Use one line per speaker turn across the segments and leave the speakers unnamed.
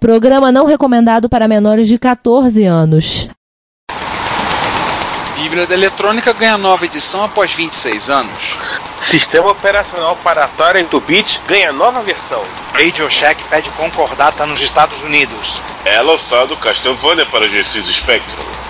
Programa não recomendado para menores de 14 anos.
Bíblia da Eletrônica ganha nova edição após 26 anos.
Sistema operacional para Atari 8-bit ganha nova versão.
Radio Shack pede concordata nos Estados Unidos.
É lançado Castlevania para GX Spectrum.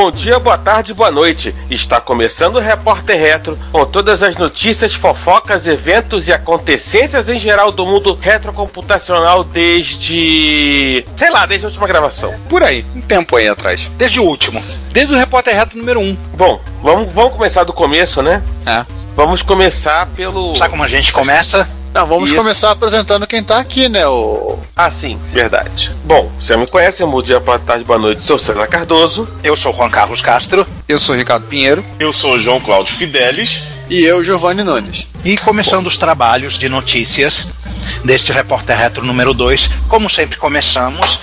Bom dia, boa tarde, boa noite. Está começando o Repórter Retro com todas as notícias, fofocas, eventos e acontecências em geral do mundo retrocomputacional desde. sei lá, desde a última gravação.
Por aí, um tempo aí atrás.
Desde o último.
Desde o Repórter Retro número 1.
Bom, vamos, vamos começar do começo, né?
É.
Vamos começar pelo.
Sabe como a gente começa?
Não, vamos
Isso.
começar apresentando quem tá aqui, né? O...
Ah, sim, verdade. Bom, você me conhece, bom dia, boa tarde, boa noite, sou César Cardoso.
Eu sou Juan Carlos Castro.
Eu sou o Ricardo Pinheiro.
Eu sou o João Cláudio Fidelis.
E eu, Giovanni Nunes.
E começando os trabalhos de notícias deste Repórter Retro número 2, como sempre começamos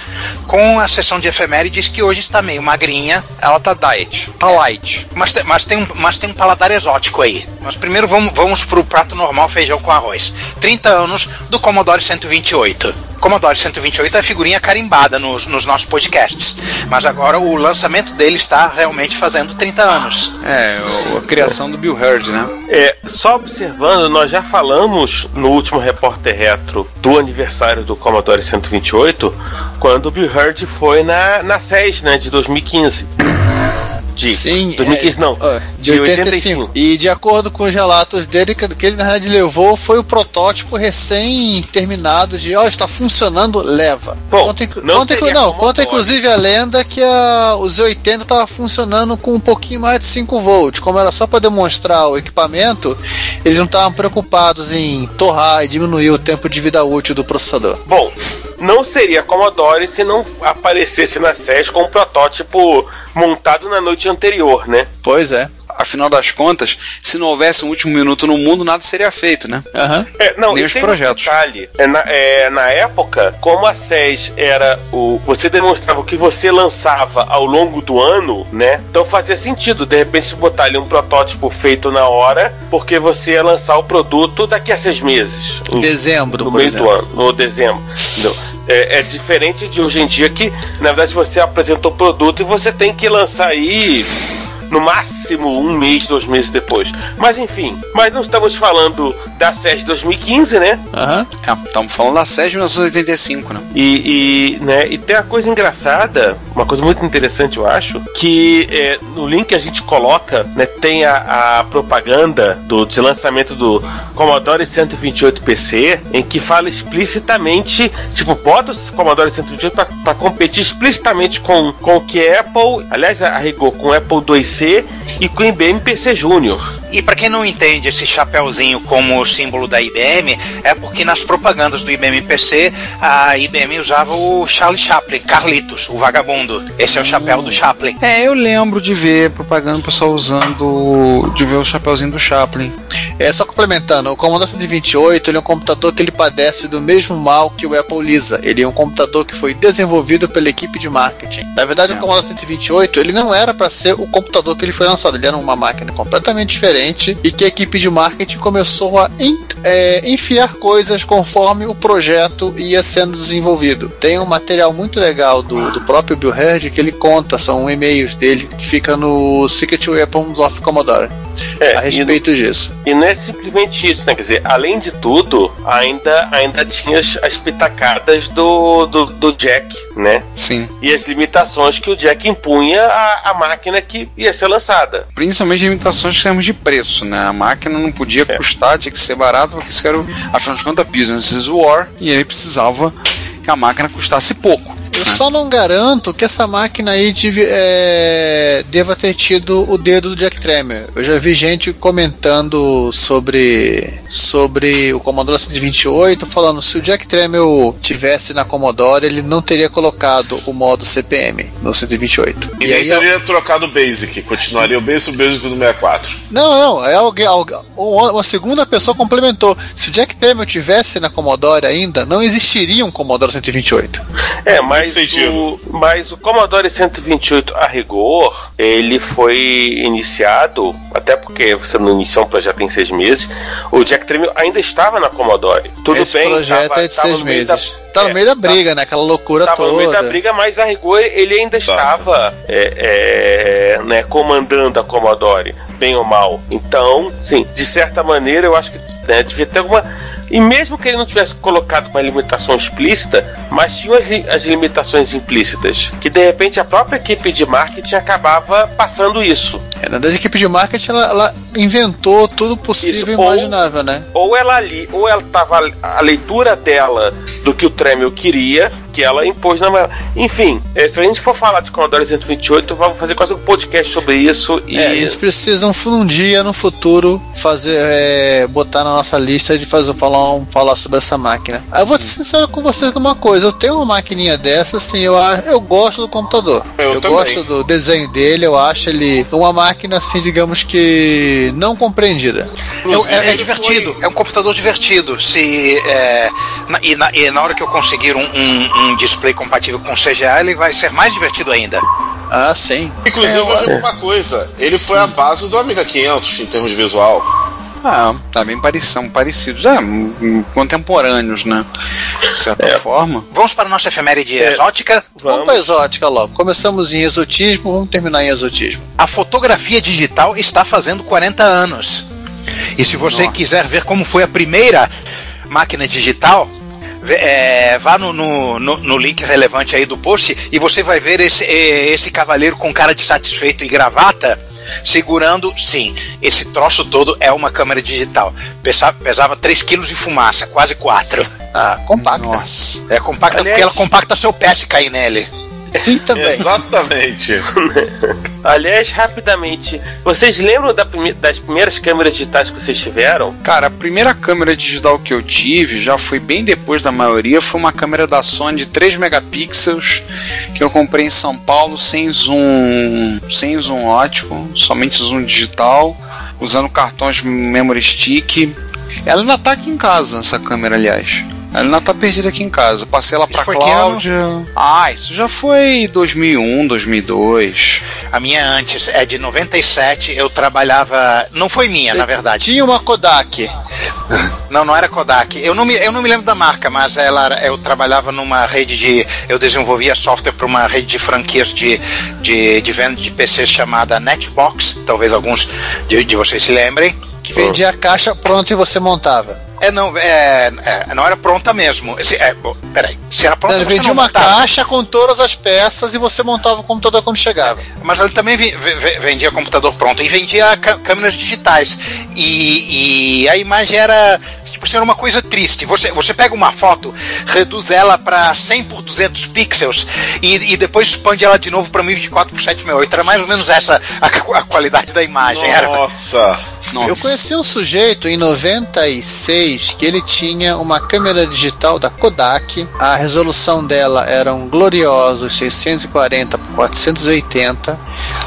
com a sessão de efemérides que hoje está meio magrinha,
Ela tá diet. Tá light.
mas, te- mas, tem, um, mas tem um paladar exótico aí. Mas primeiro vamos, vamos pro prato normal feijão com arroz. 30 anos do Commodore 128. Commodore 128 é figurinha carimbada nos, nos nossos podcasts. Mas agora o lançamento dele está realmente fazendo 30 anos.
É, o- a criação do Bill Hurd, né?
É, só observando, nós já falamos no último Repórter Retro do aniversário do Commodore 128, quando o Bill Hurd foi na, na SES, né, de 2015. De
Sim,
2015
é,
não,
ó, de 85. E de acordo com os relatos dele, que, que ele na realidade levou foi o protótipo recém-terminado de, ó, está funcionando, leva.
Bom,
conta,
não
conta, não, conta inclusive a lenda que a, o Z80 estava funcionando com um pouquinho mais de 5 volts. Como era só para demonstrar o equipamento, eles não estavam preocupados em torrar e diminuir o tempo de vida útil do processador.
Bom, não seria Commodore se não aparecesse na SES com um protótipo montado na noite anterior, né?
Pois é.
Afinal das contas, se não houvesse um último minuto no mundo, nada seria feito, né?
Aham.
É, não,
Nem os
tem
projetos.
Um detalhe. É, na, é, na época, como a SES era o. Você demonstrava o que você lançava ao longo do ano, né? Então fazia sentido, de repente, se botar ali um protótipo feito na hora, porque você ia lançar o produto daqui a seis meses. Em-
Dezembro,
no
por
meio
exemplo.
do ano, no dezembro. É, é diferente de hoje em dia que, na verdade, você apresentou o produto e você tem que lançar aí no máximo um mês, dois meses depois. Mas enfim, mas não estamos falando da SES 2015, né?
Aham.
É, estamos falando da SES de 1985, né?
E, e, né, e tem uma coisa engraçada, uma coisa muito interessante, eu acho, que é, no link que a gente coloca, né, tem a, a propaganda do de lançamento do Commodore 128 PC, em que fala explicitamente, tipo, bota o Commodore 128 para competir explicitamente com, com o que é Apple, aliás, a rigor, com o Apple 2C e com o IBM PC Júnior.
E para quem não entende esse chapéuzinho como símbolo da IBM, é porque nas propagandas do IBM PC, a IBM usava o Charlie Chaplin, Carlitos, o vagabundo. Esse é o chapéu do Chaplin.
É, eu lembro de ver propaganda o pessoal usando. de ver o chapeuzinho do Chaplin.
É só complementando, o Commodore 128 ele é um computador que ele padece do mesmo mal que o Apple Lisa. Ele é um computador que foi desenvolvido pela equipe de marketing. Na verdade,
É.
o Commodore 128 ele não era para ser o computador que ele foi lançado. Ele era uma máquina completamente diferente e que a equipe de marketing começou a en- é, enfiar coisas conforme o projeto ia sendo desenvolvido. Tem um material muito legal do, do próprio Bill Hurd que ele conta, são e-mails dele que fica no Secret Weapons of Commodore.
É,
a respeito disso.
E não é simplesmente isso, né? Quer dizer, além de tudo, ainda, ainda tinha as, as pitacadas do, do, do Jack, né?
Sim.
E as limitações que o Jack impunha à, à máquina que ia ser lançada.
Principalmente limitações em termos de preço, né? A máquina não podia custar, tinha que ser barato, porque isso era, afinal de contas, business is war, e ele precisava que a máquina custasse pouco.
Eu só não garanto que essa máquina aí deve, é, deva ter tido o dedo do Jack Tremor. Eu já vi gente comentando sobre, sobre o Commodore 128, falando se o Jack Tremor tivesse na Commodore, ele não teria colocado o modo CPM no 128.
E, nem teria trocado o Basic, continuaria o Basic o Basic do 64.
Não, não, é alguém, alguém, uma segunda pessoa complementou. Se o Jack Tremor tivesse na Commodore ainda, não existiria um Commodore 128.
É, mas o, mas o Commodore 128 a rigor, ele foi iniciado, até porque você não iniciou um projeto em seis meses, o Jack Tremor ainda estava na Commodore. Tudo
Esse
bem,
projeto
tava,
é de seis meses.
Da,
tá no meio da briga, né? Aquela loucura
tava
toda.
no meio da briga, mas a rigor ele ainda estava é, é, né, comandando a Commodore, bem ou mal. Então, sim, de certa maneira eu acho que né, devia ter alguma e mesmo que ele não tivesse colocado uma limitação explícita, mas tinha as, as, limitações implícitas, que de repente a própria equipe de marketing acabava passando isso.
É, na verdade, a equipe de marketing ela, ela inventou tudo possível e imaginável, né?
Ou ela ali, ou ela tava a leitura dela do que o Tremel queria, que ela impôs na Enfim, é, se a gente for falar de Commodore 128, vamos fazer quase um podcast sobre isso. E...
É, eles precisam um dia no futuro fazer, é, botar na nossa lista de fazer falar, um, falar sobre essa máquina. Eu vou ser sincero com vocês numa coisa, eu tenho uma maquininha dessa, assim, eu, eu gosto do computador.
Eu,
eu
também.
gosto do desenho dele, eu acho ele uma máquina assim, digamos que não compreendida.
É, é, divertido, foi... é um computador divertido. Se é, na, e, na, e, na, hora que eu conseguir um, um, um, display compatível com CGA, ele vai ser mais divertido ainda.
Ah, sim.
Inclusive, é, eu vou dizer uma coisa: ele foi a base do Amiga 500 em termos de visual.
Ah, tá bem parecido, parecidos, é, contemporâneos, né? De certa é. forma.
Vamos para a nossa efeméride é. exótica?
Vamos. vamos para exótica logo. Começamos em exotismo, vamos terminar em exotismo.
A fotografia digital está fazendo 40 anos. E se você Nossa. quiser ver como foi a primeira máquina digital, é, vá no, no, no, link relevante aí do post e você vai ver esse, esse cavaleiro com cara de satisfeito e gravata segurando, sim, esse troço todo é uma câmera digital. Pesava, pesava 3 kg de fumaça, quase 4.
Ah, compacta.
Nossa. É compacta Aliás, porque ela compacta seu pé se cair nele.
Sim, também.
Exatamente.
Aliás, rapidamente, vocês lembram da prime das primeiras câmeras digitais que vocês tiveram?
Cara, a primeira câmera digital que eu tive, já foi bem depois da maioria, foi uma câmera da Sony de 3 megapixels que eu comprei em São Paulo sem zoom, sem zoom ótico, somente zoom digital, usando cartões memory stick. Ela ainda tá aqui em casa, essa câmera, aliás. Ela não tá perdida aqui em casa. Passei ela pra Cláudia. Ah, isso já foi 2001, 2002.
A minha antes é de 97. Eu trabalhava. Não foi minha, Você na verdade.
Tinha uma Kodak.
Não, não era Kodak. Eu não me, eu não me lembro da marca, mas ela eu trabalhava numa rede de. Eu desenvolvia software para uma rede de franquias de, de, de venda de PCs chamada Netbox. Talvez alguns de, de vocês se lembrem.
Que vendia a caixa pronta e você montava.
É, não, é, é, não era pronta mesmo. Se, é, peraí. Se era pronta,
ele vendia uma montava. caixa com todas as peças e você montava o computador quando chegava.
Mas ele também vendia computador pronto e vendia câmeras digitais. E, e a imagem era tipo assim, era uma coisa triste. Você, você pega uma foto, reduz ela para 100 por 200 pixels e, e depois expande ela de novo para 1024 por 768. Era mais ou menos essa a, a qualidade da imagem.
Nossa!
Era...
Nossa. Eu conheci um sujeito em 96 que ele tinha uma câmera digital da Kodak. A resolução dela era um glorioso 640 por 480.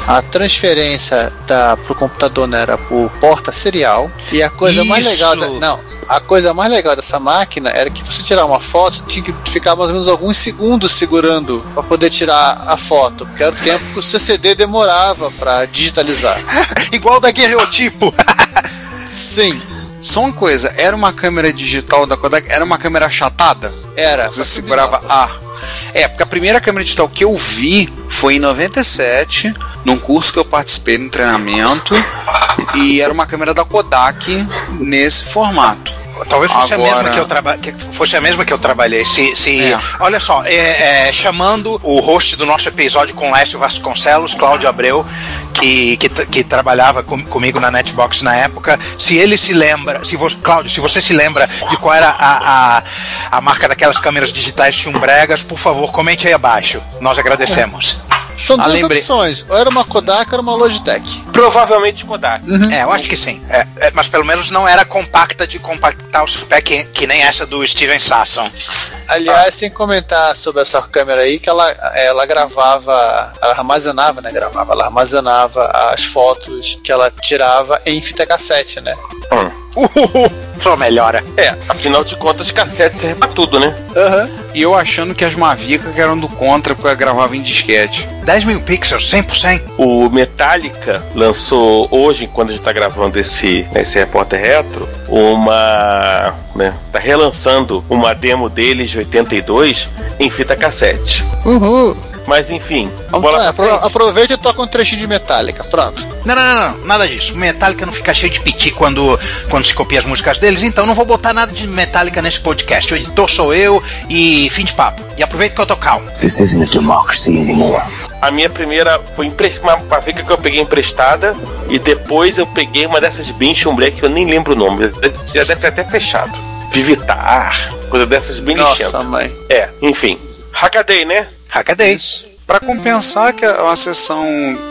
A transferência para o computador né, era por porta serial. E a coisa Isso. mais legal. Da, não, a coisa mais legal dessa máquina era que você tirar uma foto tinha que ficar mais ou menos alguns segundos segurando para poder tirar a foto, porque era o tempo que o CCD demorava para digitalizar.
Igual da guerreotipo.
Sim.
Só uma coisa, era uma câmera digital da Kodak, era uma câmera achatada?
Era.
Você segurava A. É, porque a primeira câmera digital que eu vi foi em 97, num curso que eu participei no treinamento, e era uma câmera da Kodak nesse formato.
Talvez fosse Agora... a mesma que eu traba... que fosse a mesma que eu trabalhei. Se, se... É. olha só, é, é, chamando o host do nosso episódio com Lécio Vasconcelos, Cláudio Abreu, que, que, que trabalhava com, comigo na Netbox na época, se ele se lembra, se você, Cláudio, se você se lembra de qual era a, a, a marca daquelas câmeras digitais chumbregas, por favor, comente aí abaixo. Nós agradecemos.
São
Ah,
duas
lembrei.
opções. Ou era uma Kodak ou era uma Logitech.
Provavelmente Kodak.
É, eu acho que sim. É, é, mas pelo menos não era compacta de compactar o pé que, que nem essa do Steven Sasson.
Aliás, tem que comentar sobre essa câmera aí que ela, ela gravava, ela armazenava, né? Gravava, ela armazenava as fotos que ela tirava em fita cassete, né?
Uhul, só melhora.
É, afinal de contas, cassete serve pra tudo, né?
E eu achando que as Mavica que eram do Contra, porque eu gravava em disquete.
10 mil pixels, 100%.
O Metallica lançou hoje, quando a gente tá gravando esse, esse repórter retro, uma. Né, tá relançando uma demo deles de 82 em fita cassete.
Uhul.
Mas enfim, bola
apro- aproveita e toca um trechinho de Metallica. Pronto.
Não, não, não, não, nada disso. Metallica não fica cheio de piti quando, quando se copia as músicas deles, então não vou botar nada de Metallica nesse podcast. O editor sou eu e fim de papo. E aproveita que eu tô calmo.
This isn't a democracy anymore.
A minha primeira foi uma Mavica que eu peguei emprestada e depois eu peguei uma dessas bem chumbré que eu nem lembro o nome. Já deve ter até fechado. Vivitar, coisa dessas bem
Nossa,
lixenta.
mãe.
É, enfim. Hackaday, né?
Hackaday.
Para compensar que uma sessão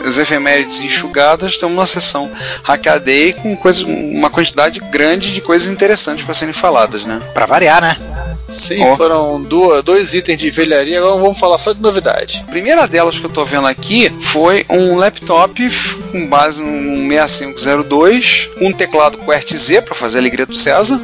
as efemérides enxugadas, temos uma sessão Hackaday com coisa, uma quantidade grande de coisas interessantes para serem faladas, né?
Pra variar, né?
Sim,
Ó.
foram duas, dois itens de velharia. Agora vamos falar só de novidade.
A primeira delas que eu tô vendo aqui foi um laptop com base num 6502, com um teclado QWERTY Z para fazer a alegria do César.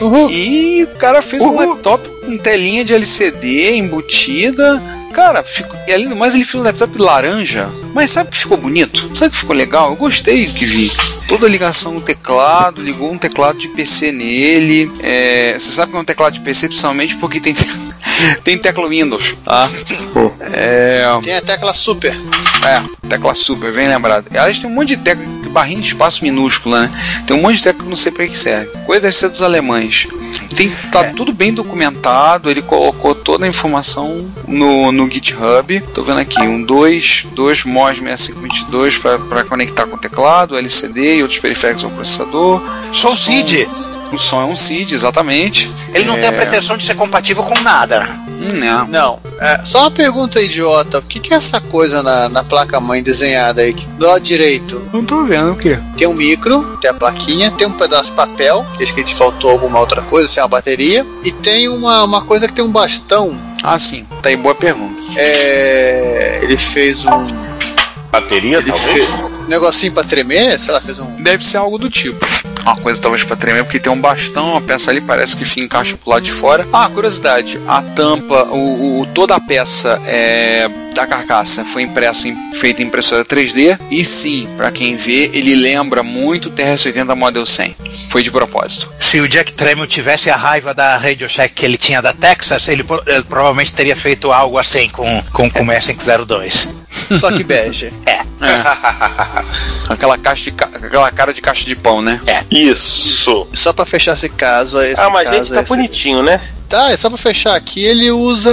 Uhul.
E o cara fez um laptop com telinha de LCD embutida. Cara, ficou, e além do mais, ele fez um laptop laranja. Mas sabe que ficou bonito? Sabe que ficou legal? Eu gostei do que vi. Toda a ligação no teclado, ligou um teclado de PC nele. É, você sabe que é um teclado de PC, principalmente porque tem, tem tecla Windows, tá? É,
Tem até aquela super.
é, tecla super, bem lembrado. E, Aliás, tem um monte de tecla, barrinha de espaço minúscula, né? Tem um monte de tecla que eu não sei pra que serve. Coisa deve ser dos alemães. Tem, tá tudo bem documentado, ele colocou toda a informação no, no GitHub. Tô vendo aqui, um 2, 2 MOS 6522 para conectar com o teclado, LCD e outros periféricos ao processador.
Sou
O
Cid.
O som é um CID, exatamente.
Ele não tem a
É,
pretensão de ser compatível com nada.
Não.
Não. É, só uma pergunta idiota. O que, que é essa coisa na, na placa-mãe desenhada aí? Do lado direito
Não tô vendo o quê?
tem um micro, tem a plaquinha, tem um pedaço de papel, acho que faltou alguma outra coisa, sem a bateria, e tem uma, uma coisa que tem um bastão.
Ah, sim. Tá aí, boa pergunta.
É, ele fez um.
Bateria,
Ele
talvez?
fez um negocinho pra tremer, sei lá, fez um.
Deve ser algo do tipo. Uma coisa talvez pra tremer, porque tem um bastão, uma peça ali parece que fica encaixa pro lado de fora. Ah, curiosidade, a tampa, o, o- toda a peça é, da carcaça foi impressa em, feita em impressora 3D. E sim, pra quem vê, ele lembra muito o TRS-80 Model 100. Foi de propósito.
Se o Jack Tramiel tivesse a raiva da Radio Shack que ele tinha da Texas, ele, ele provavelmente teria feito algo assim com, com, com o S502.
Só que bege.
Aquela, caixa de, ca- aquela cara de caixa de pão, né?
Isso.
Só pra fechar esse caso, esse
ah, mas
caso,
gente, tá
esse-
bonitinho, né?
Tá, é só pra fechar aqui, ele usa.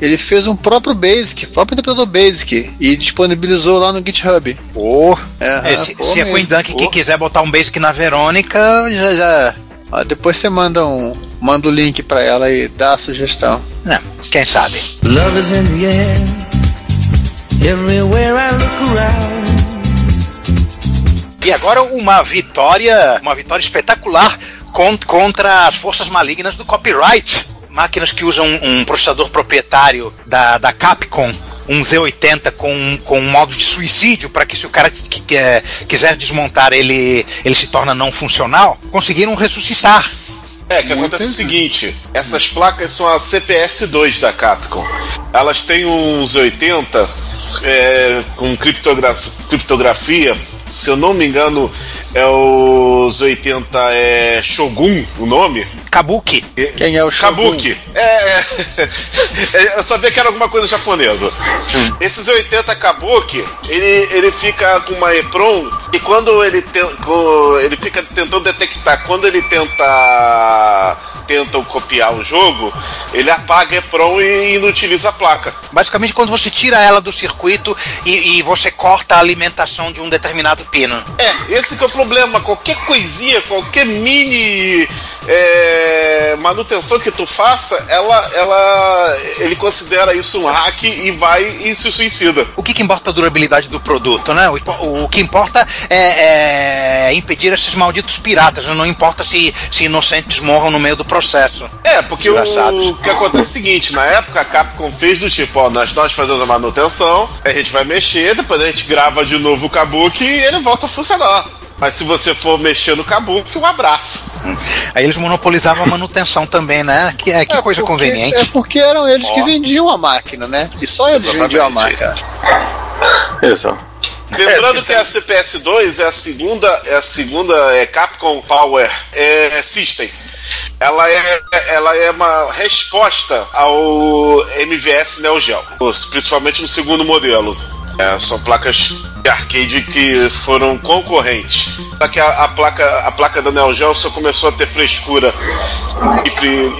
Ele fez um próprio Basic, próprio interpretador Basic, e disponibilizou lá no GitHub.
Oh.
É,
se,
pô,
se
mesmo.
Queen Dunk que quiser botar um Basic na Verônica, já. já
Ó, depois você manda um. Manda o link pra ela e dá a sugestão.
não, quem sabe?
Love is in the air. Everywhere I look around.
E agora uma vitória, uma vitória espetacular con- contra as forças malignas do copyright. Máquinas que usam um processador proprietário da, da Capcom, um Z80 com, com um modo de suicídio para que se o cara que, que, é, quiser desmontar ele, ele se torna não funcional, conseguiram ressuscitar.
É, que acontece o seguinte: essas placas são a CPS-2 da Capcom. Elas têm uns 80 é, com criptogra- criptografia. Se eu não me engano, é os 80 é Shogun, o nome.
Kabuki.
Quem é o Shogun?
Kabuki. É, é, é, eu sabia que era alguma coisa japonesa. Esses 80 Kabuki, ele, ele fica com uma EPROM e quando ele, co- ele fica tentando detectar, quando ele tenta tentam copiar o jogo, ele apaga EPROM e inutiliza a placa.
Basicamente, quando você tira ela do circuito e, e você corta a alimentação de um determinado pino.
É, esse que é o problema. Qualquer coisinha, qualquer mini é, manutenção que tu faça, ela, ela, ele considera isso um hack e vai e se suicida.
O que, que importa a durabilidade do produto, né? O, o- o que importa é, é impedir esses malditos piratas. né? Não importa se, se inocentes morram no meio do processo.
É, porque o, que acontece é o seguinte, na época a Capcom fez do tipo, ó, nós, nós fazemos a manutenção, a gente vai mexer, depois a gente grava de novo o Kabuki e ele volta a funcionar. Mas se você for mexer no Kabuki, um abraço.
Aí eles monopolizavam a manutenção também, né? Que, é, que
É,
coisa
porque-
conveniente.
É porque eram eles que vendiam a máquina, né? E só eles
Exatamente.
vendiam a máquina.
Isso.
Lembrando que a CPS2 é a segunda, é a segunda é Capcom Power é, System. Ela é, ela é uma resposta ao MVS Neo Geo, principalmente no segundo modelo. É, são placas de arcade que foram concorrentes. Só que a, a placa, a placa da Neo Geo só começou a ter frescura e, cri-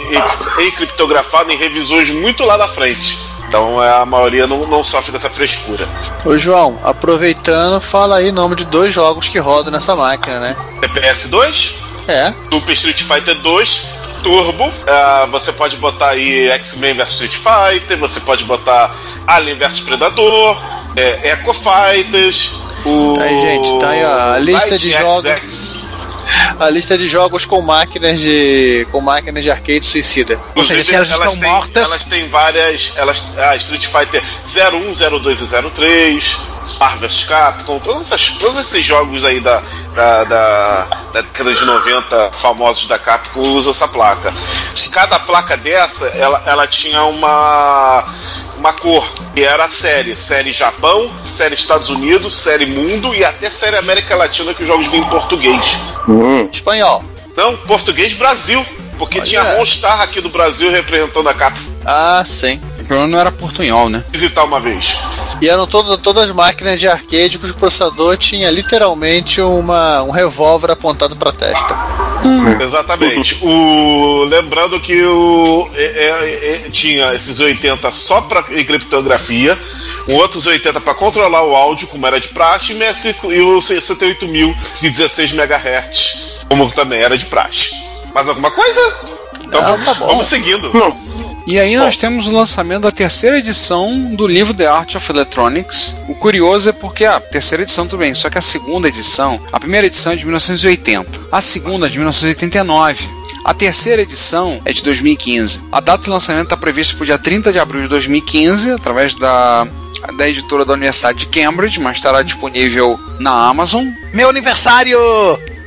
e- e criptografada em revisões muito lá da frente. Então é, a maioria não, não sofre dessa frescura.
Ô João, aproveitando, fala aí o nome de dois jogos que rodam nessa máquina, né?
CPS 2,
É.
Super Street Fighter 2 Turbo. Ah, você pode botar aí X-Men vs Street Fighter, você pode botar Alien vs Predador, é, Echo Fighters. O
Aí, gente, tá aí, ó, a lista
Light
de jogos. A lista de jogos com máquinas de. com máquinas de arcade suicida.
Ou seja, se elas estão
têm,
mortas-
elas têm várias. Elas, a Street Fighter 01, 02 e 03, Marvel vs Capcom, todas essas, todos esses jogos aí da, da, da, da década de 90 famosos da Capcom usam essa placa. Cada placa dessa, ela, ela tinha uma uma cor, que era a série. Série Japão, série Estados Unidos, série Mundo e até série América Latina, que os jogos vinham em português.
Espanhol.
Não, português Brasil. Porque tinha Monstar aqui do Brasil representando a Capcom.
Ah, sim.
O problema não era portunhol, né?
Visitar uma vez.
E eram todo, todas máquinas de arcade cujo processador tinha literalmente uma, um revólver apontado pra testa.
Exatamente. O, lembrando que o, é, é, é, tinha esses 80 só para criptografia, outros 80 para controlar o áudio, como era de praxe, e e o 68000 de 16 MHz, como também era de praxe. Mais alguma coisa? Então
Não,
vamos,
tá
vamos seguindo.
E aí nós temos o lançamento da terceira edição do livro The Art of Electronics. O curioso é porque a terceira edição tudo bem, só que a segunda edição, a primeira edição é de 1980, a segunda é de 1989. A terceira edição é de 2015. A data de lançamento está prevista para o dia 30 de abril de 2015, através da, da editora da Universidade de Cambridge, mas estará disponível na Amazon.
Meu aniversário!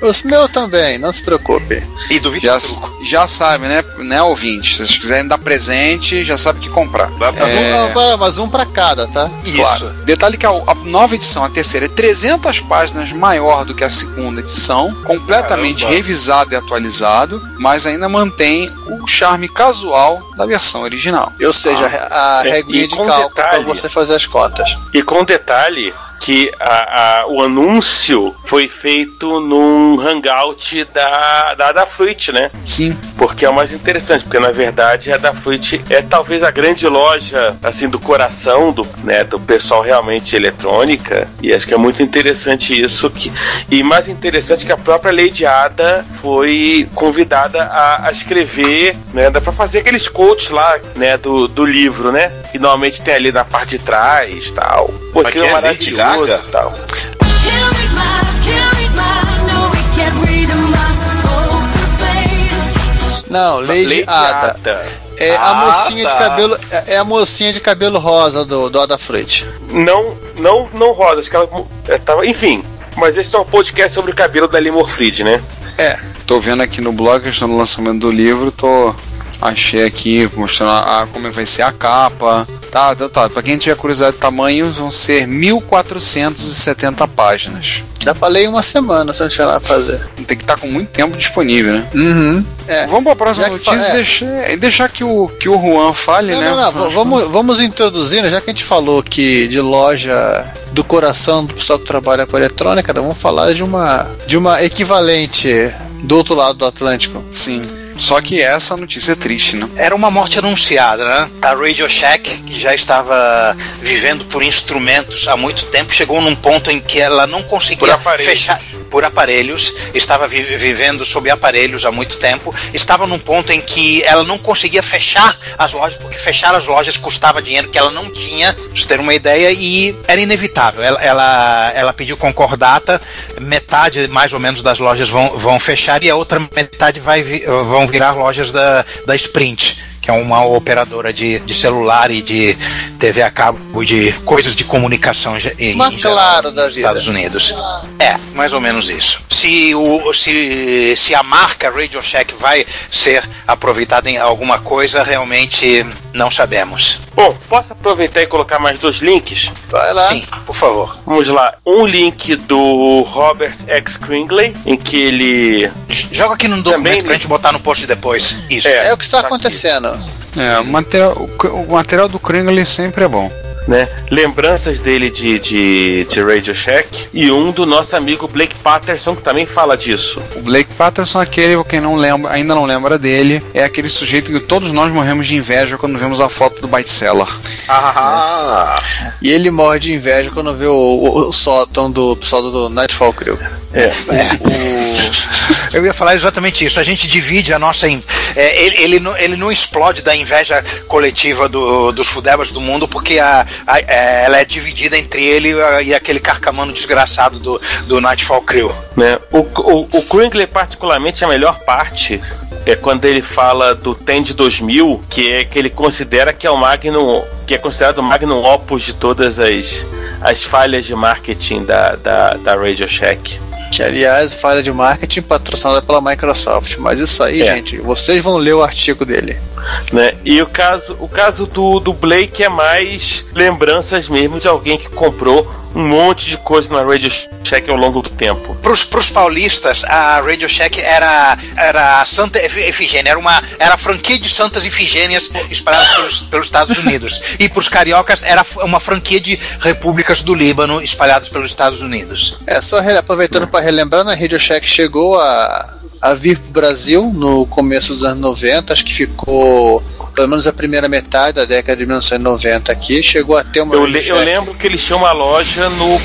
Os meus também, não se preocupe.
E duvido
Já, já sabe, né, né, ouvinte? Se vocês quiserem dar presente, já sabe o que comprar.
Dá pra-
Mas, um, não, mas um pra cada, tá?
Claro. Detalhe que a, a nova edição, a terceira, é 300 páginas maior do que a segunda edição, completamente
Caramba.
revisado e atualizado, mas ainda mantém o charme casual da versão original.
Ou seja, a
É,
reguinha
e
de cálculo pra
detalhe-
você fazer as contas.
E com detalhe que a- a- o anúncio foi feito num hangout da, da Adafruit, né?
Sim.
Porque é o mais interessante, porque na verdade a Adafruit é talvez a grande loja assim do coração do, né, do pessoal realmente eletrônica e acho que é muito interessante isso que, e mais interessante que a própria Lady Ada foi convidada a, a escrever, né, dá para fazer aqueles quotes lá, né, do, do livro, né, que normalmente tem ali na parte de trás, tal. Pô, aquilo
que
é
é Lady
maravilhoso,
Gaga?
e tal.
No.
Não, Lady, Ada. É a
Ah,
mocinha de
tá.
cabelo. É é a mocinha de cabelo rosa do, do Ada Fruit.
Não, não, não roda, acho que ela é, tava, enfim. Mas esse é um podcast sobre o cabelo da Limor Fried, né?
É.
Tô vendo aqui no blog, questão do lançamento do livro, tô. Achei aqui, mostrando a, a- como vai ser a capa. Tá, tá, tá. Pra quem tiver curiosidade de tamanho, vão ser 1470 páginas.
Dá pra ler em uma semana se não tiver nada pra fazer.
Tem que estar com muito tempo disponível, né?
Uhum. É.
Vamos para a próxima notícia e
é.
deixar, deixar que, o, que o Juan fale,
Não,
né?
não, não. v- Vamos, vamos introduzir, né? já que a gente falou que de loja do coração do pessoal que trabalha com eletrônica, vamos falar de uma, de uma equivalente do outro lado do Atlântico.
Sim. Só que essa notícia é triste, né?
Era uma morte anunciada, né? A Radio Shack, que já estava vivendo por instrumentos há muito tempo, chegou num ponto em que ela não conseguia fechar por aparelhos, estava vi- vivendo sob aparelhos há muito tempo, estava num ponto em que ela não conseguia fechar as lojas, porque fechar as lojas custava dinheiro que ela não tinha, pra vocês terem uma ideia, e era inevitável. Ela, ela, ela pediu concordata, metade mais ou menos das lojas vão, vão fechar e a outra metade vai vão virar lojas da, da Sprint que é uma operadora de, de celular e de TV a cabo de coisas de comunicação em,
Uma
em geral
Claro
nos. Estados Unidos. É, mais ou menos isso. Se, o, se, se a marca Radio Shack vai ser aproveitada em alguma coisa, realmente não sabemos.
Bom, posso aproveitar e colocar mais dois links?
Vai lá.
Sim, por favor.
Vamos lá. Um link do Robert X. Kringley, em que ele.
Joga aqui no documento
Também-
pra gente botar no post depois. Isso.
É o que está
tá aqui.
acontecendo.
É, o material, o, material do Kringle sempre é bom.
Né? Lembranças dele de, de, de Radio Shack e um do nosso amigo Blake Patterson que também fala disso.
O Blake Patterson, aquele, quem não lembra, ainda não lembra dele, é aquele sujeito que todos nós morremos de inveja quando vemos a foto do Byte Seller.
Ah,
E ele morre de inveja quando vê o, o, o sótão do pessoal do Nightfall Crew.
É.
Eu ia falar exatamente isso. A gente divide a nossa. in- é, ele, ele, não, ele não explode da inveja coletiva do- dos fudebas do mundo, porque a, a- é, ela é dividida entre ele e aquele carcamano desgraçado do, do Nightfall Crew.
Né? O, o, o particularmente, a melhor parte é quando ele fala do TEND 2000, que é que ele considera que é o Magnum, que é considerado o Magnum Opus de todas as, as falhas de marketing da, da, da Radio Shack.
Que, aliás, falha de marketing patrocinada pela Microsoft. Mas isso aí,
É.
gente, vocês vão ler o artigo dele.
Né? E o caso, o caso do, do Blake é mais lembranças mesmo de alguém que comprou um monte de coisa na Radio Shack ao longo do tempo.
Pros, pros paulistas, a Radio Shack era, era a Santa Efi- Efigênia, era uma era a franquia de Santas Efigênias espalhadas pelos, pelos Estados Unidos. E pros cariocas era uma franquia de repúblicas do Líbano espalhadas pelos Estados Unidos.
É, só aproveitando para relembrar, né, a Radio Shack chegou a, a vir pro Brasil no começo dos anos 90, acho que ficou pelo menos a primeira metade da década de 1990 aqui, chegou a ter uma
Eu, le- eu lembro que eles tinham uma loja no,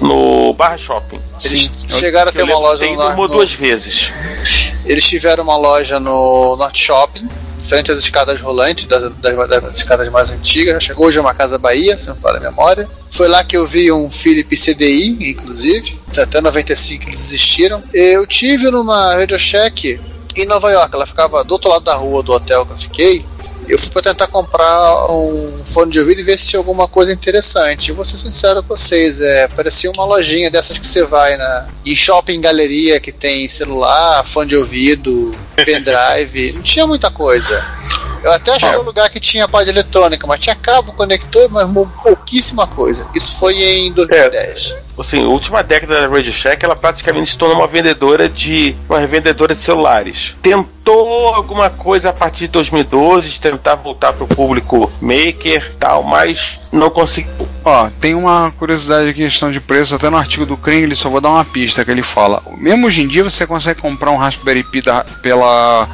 no Barra Shopping.
Eles chegaram a ter uma loja no,
uma ou duas vezes.
Eles tiveram uma loja no Norte Shopping, frente às escadas rolantes, das, das- das escadas mais antigas. Chegou hoje é uma Casa Bahia, se não me falha a memória. Foi lá que eu vi um Philip CDI, inclusive. Até 95 eles existiram. Eu tive numa Radio Shack em Nova York. Ela ficava do outro lado da rua do hotel que eu fiquei. Eu fui para tentar comprar um fone de ouvido e ver se tinha alguma coisa interessante. Eu vou ser sincero com vocês, é, parecia uma lojinha dessas que você vai na em shopping galeria que tem celular, fone de ouvido, pendrive, não tinha muita coisa. Eu até achei um lugar que tinha parte eletrônica, mas tinha cabo, conector, mas pouquíssima coisa. Isso foi em 2010.
Assim, a última década da Radio Shack, ela praticamente se tornou uma vendedora de. uma revendedora de celulares. Tentou alguma coisa a partir de 2012, de tentar voltar para o público maker tal, mas não conseguiu.
Ó, tem uma curiosidade aqui, questão de preço, até no artigo do Kringle, só vou dar uma pista que ele fala. Mesmo hoje em dia você consegue comprar um Raspberry Pi da- pela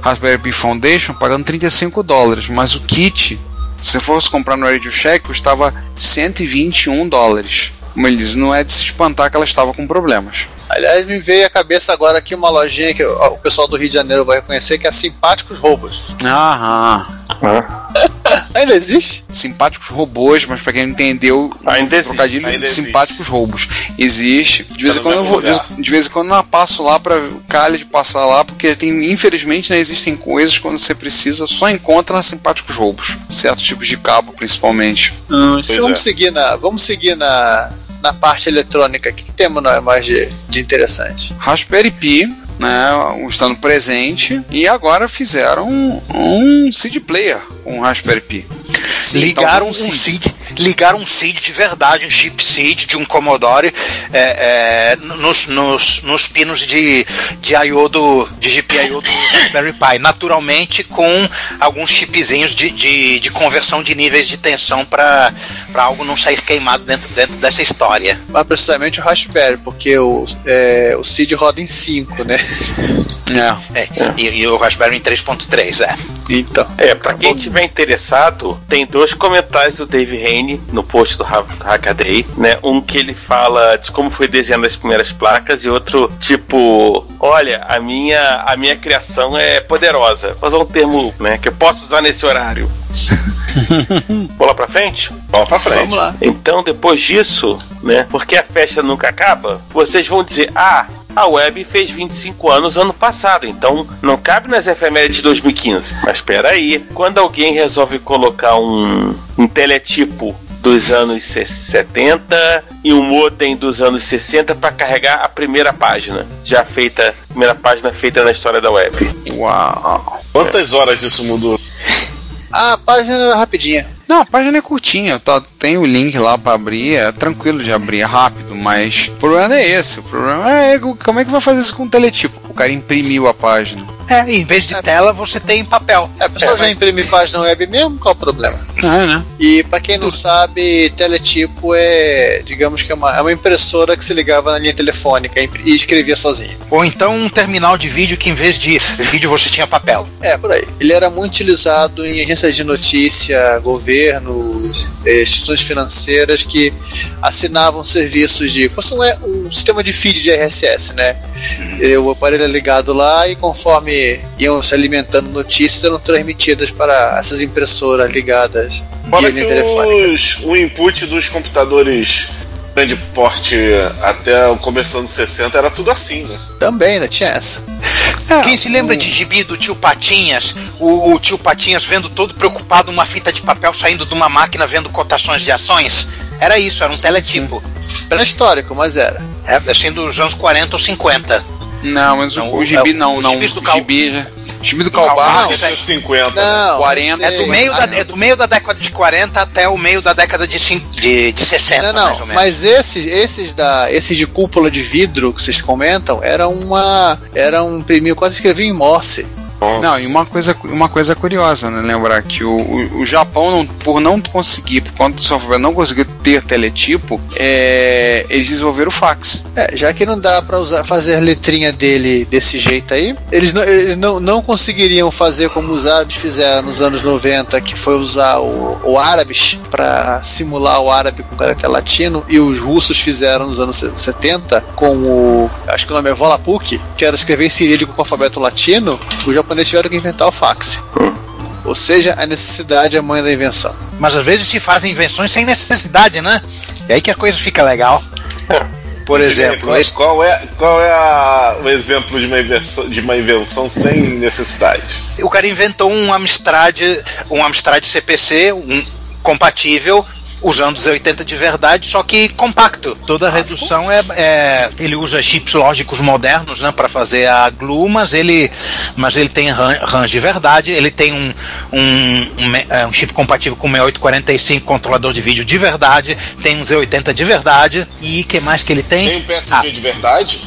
Raspberry Pi Foundation pagando 35 dólares, mas o kit, se fosse comprar no Radio Shack, custava 121 dólares. Como ele diz, não é de se espantar que ela estava com problemas.
Aliás, me veio à cabeça agora aqui uma lojinha que o pessoal do Rio de Janeiro vai reconhecer que é Simpáticos Roubos.
Aham.
Ainda existe?
Simpáticos robôs, mas pra quem não entendeu,
Ainda
o
existe.
trocadilho
Ainda
de
existe.
simpáticos roubos. Existe. De vez em quando eu vou, de, de vez em quando eu passo lá pra calha de passar lá, porque tem, infelizmente, né, existem coisas quando você precisa, só encontra na simpáticos roubos. Certos tipos de cabo, principalmente.
Hum,
Pois
vamos
é.
seguir na, vamos seguir na, na parte eletrônica. O que, temos nós mais de, de interessante?
Raspberry Pi, né, estando presente, e agora fizeram um, um CD player o Raspberry Pi. Sim,
Ligaram um
tá usando
seed. ligar um seed de verdade, um chip seed de um Commodore é, é, nos, nos, nos pinos de, de I.O. do de GPIO do Raspberry Pi, naturalmente com alguns chipzinhos de, de, de conversão de níveis de tensão para algo não sair queimado dentro, dentro dessa história.
Mas precisamente o Raspberry, porque o, é, o CID roda em 5, né?
É.
É, E, e o Raspberry em 3.3, é.
Então.
É, pra quem tiver interessado, tem dois comentários do Dave Haney no post do Ha- Hackaday, né? Um que ele fala de como foi desenhando as primeiras placas e outro tipo, olha, a minha a minha criação é poderosa. Vou usar um termo, né, que eu posso usar nesse horário. Bola pra frente?
Bola pra frente.
Vamos lá.
Então, depois disso, né? Porque a festa nunca acaba, vocês vão dizer: ah, a web fez 25 anos ano passado, então não cabe nas efemérides de 2015. Mas espera aí, quando alguém resolve colocar um, um teletipo dos anos 70 e um modem dos anos 60 para carregar a primeira página, já feita, primeira página feita na história da web.
Uau.
Quantas horas isso mudou?
Ah, a página era rapidinha.
Não, a página é curtinha, tá, tem o link lá pra abrir, é tranquilo de abrir, é rápido, mas o problema é esse. O problema é como é que vai fazer isso com o teletipo? O cara imprimiu a página.
É, em vez de tela, você tem papel.
É, a pessoa já imprime página web mesmo, qual o problema?
É, né?
E pra quem não sabe, teletipo é, digamos que é uma, é uma impressora que se ligava na linha telefônica e escrevia sozinho.
Ou então um terminal de vídeo que em vez de vídeo você tinha papel.
É, por aí. Ele era muito utilizado em agências de notícia, governos, eh, instituições financeiras que assinavam serviços de. Fosse um, um sistema de feed de RSS, né? E O aparelho é ligado lá e conforme iam se alimentando notícias, eram transmitidas para essas impressoras ligadas
Fora que os, o input dos computadores grande porte até o começo dos anos 60 era tudo assim, né?
Também, né? Tinha essa.
Quem se lembra de gibi do tio Patinhas? O, o tio Patinhas vendo todo preocupado uma fita de papel saindo de uma máquina vendo cotações de ações? Era isso, era um teletipo.
Era histórico, mas era.
É, assim dos anos 40 ou 50.
Não, mas o,
Não,
o gibi
é o-
não, não.
gibis do
o
Cal-
gibi, gibi do
Calbar,
Calbar.
não.
É 50.
Não,
40,
É do, meio da, é do meio da década de 40 até o meio da década de, de, de 60,
Não,
mais ou
não,
menos.
mas esses, esses da, esses de cúpula de vidro que vocês comentam, era uma, era um imprimir, quase escrevi em Morse.
Nossa.
Não, e uma coisa, uma coisa curiosa, né? Lembrar que o, o, o Japão, não, por não conseguir, por conta do software não conseguir ter teletipo, é, eles desenvolveram o fax.
É, já que não dá pra usar, fazer a letrinha dele desse jeito aí, eles não, eles não, não conseguiriam fazer como os árabes fizeram nos anos 90, que foi usar o, o árabes para simular o árabe com caráter latino, e os russos fizeram nos anos 70 com o, acho que o nome é Volapük, que era escrever em cirílico com o alfabeto latino, os japoneses tiveram que inventar o fax. Ou seja, a necessidade é a mãe da invenção.
Mas às vezes se fazem invenções sem necessidade, né? E aí que a coisa fica legal. Por exemplo, esse-
qual é, qual é a- o exemplo de uma, invenção, de uma invenção sem necessidade?
o cara inventou um Amstrad, um Amstrad CPC, um compatível, usando os 80 de verdade, só que compacto. Toda a redução é, é- ele usa chips lógicos modernos, né, para fazer a glue, mas ele, mas ele tem RAM, RAM de verdade, ele tem um, um, um é, um chip compatível com 6845 controlador de vídeo de verdade, tem um Z80 de verdade e que mais que ele tem?
Tem um PSG
Ah,
de verdade?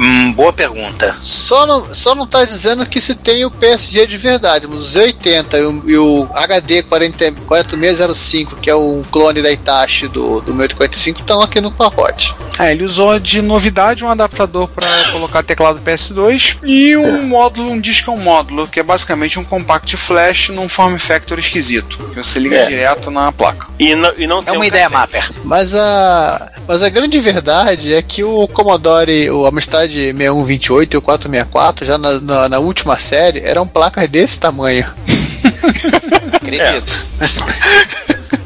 Hum, boa pergunta.
Só não, só não tá dizendo que se tem o PSG de verdade, mas o Z80 e o, e o HD 40, 4605, que é um clone da Itachi do, do 6845, estão aqui no pacote.
É, ele usou de novidade um adaptador para colocar teclado PS2 e um módulo, um disco é um módulo, que é basicamente um compact flash num form factor esquisito, que você liga
É.
direto na placa.
E não, e não
É
tem
uma
um
ideia mapper.
Mas a, mas a grande verdade é que o Commodore, o Amstrad 6128 e o 464, já na, na, na última série, eram placas desse tamanho.
Acredito.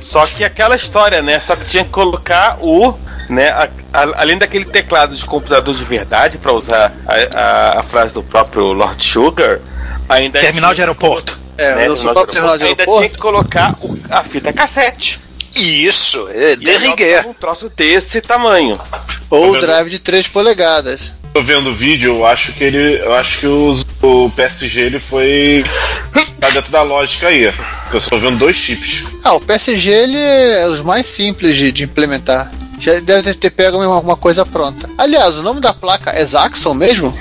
Só que aquela história, né? Só que tinha que colocar o. Né, a- a- além daquele teclado de computador de verdade, para usar a, a- a frase do próprio Lord Sugar, ainda
Terminal de
tinha-
aeroporto.
É,
né,
o próprio terminal de
ainda
aeroporto.
tinha que colocar o- a fita cassete.
Isso, é
E
derriguer.
nós um troço desse tamanho.
Ou drive de 3 polegadas.
Tô vendo o vídeo, eu acho que ele. Eu acho que os- o PSG ele foi. tá dentro da lógica aí. Eu só tô vendo dois chips.
Ah, o PSG ele é os mais simples de, de implementar. Já deve ter pego uma, uma coisa pronta. Aliás, o nome da placa é Zaxxon mesmo?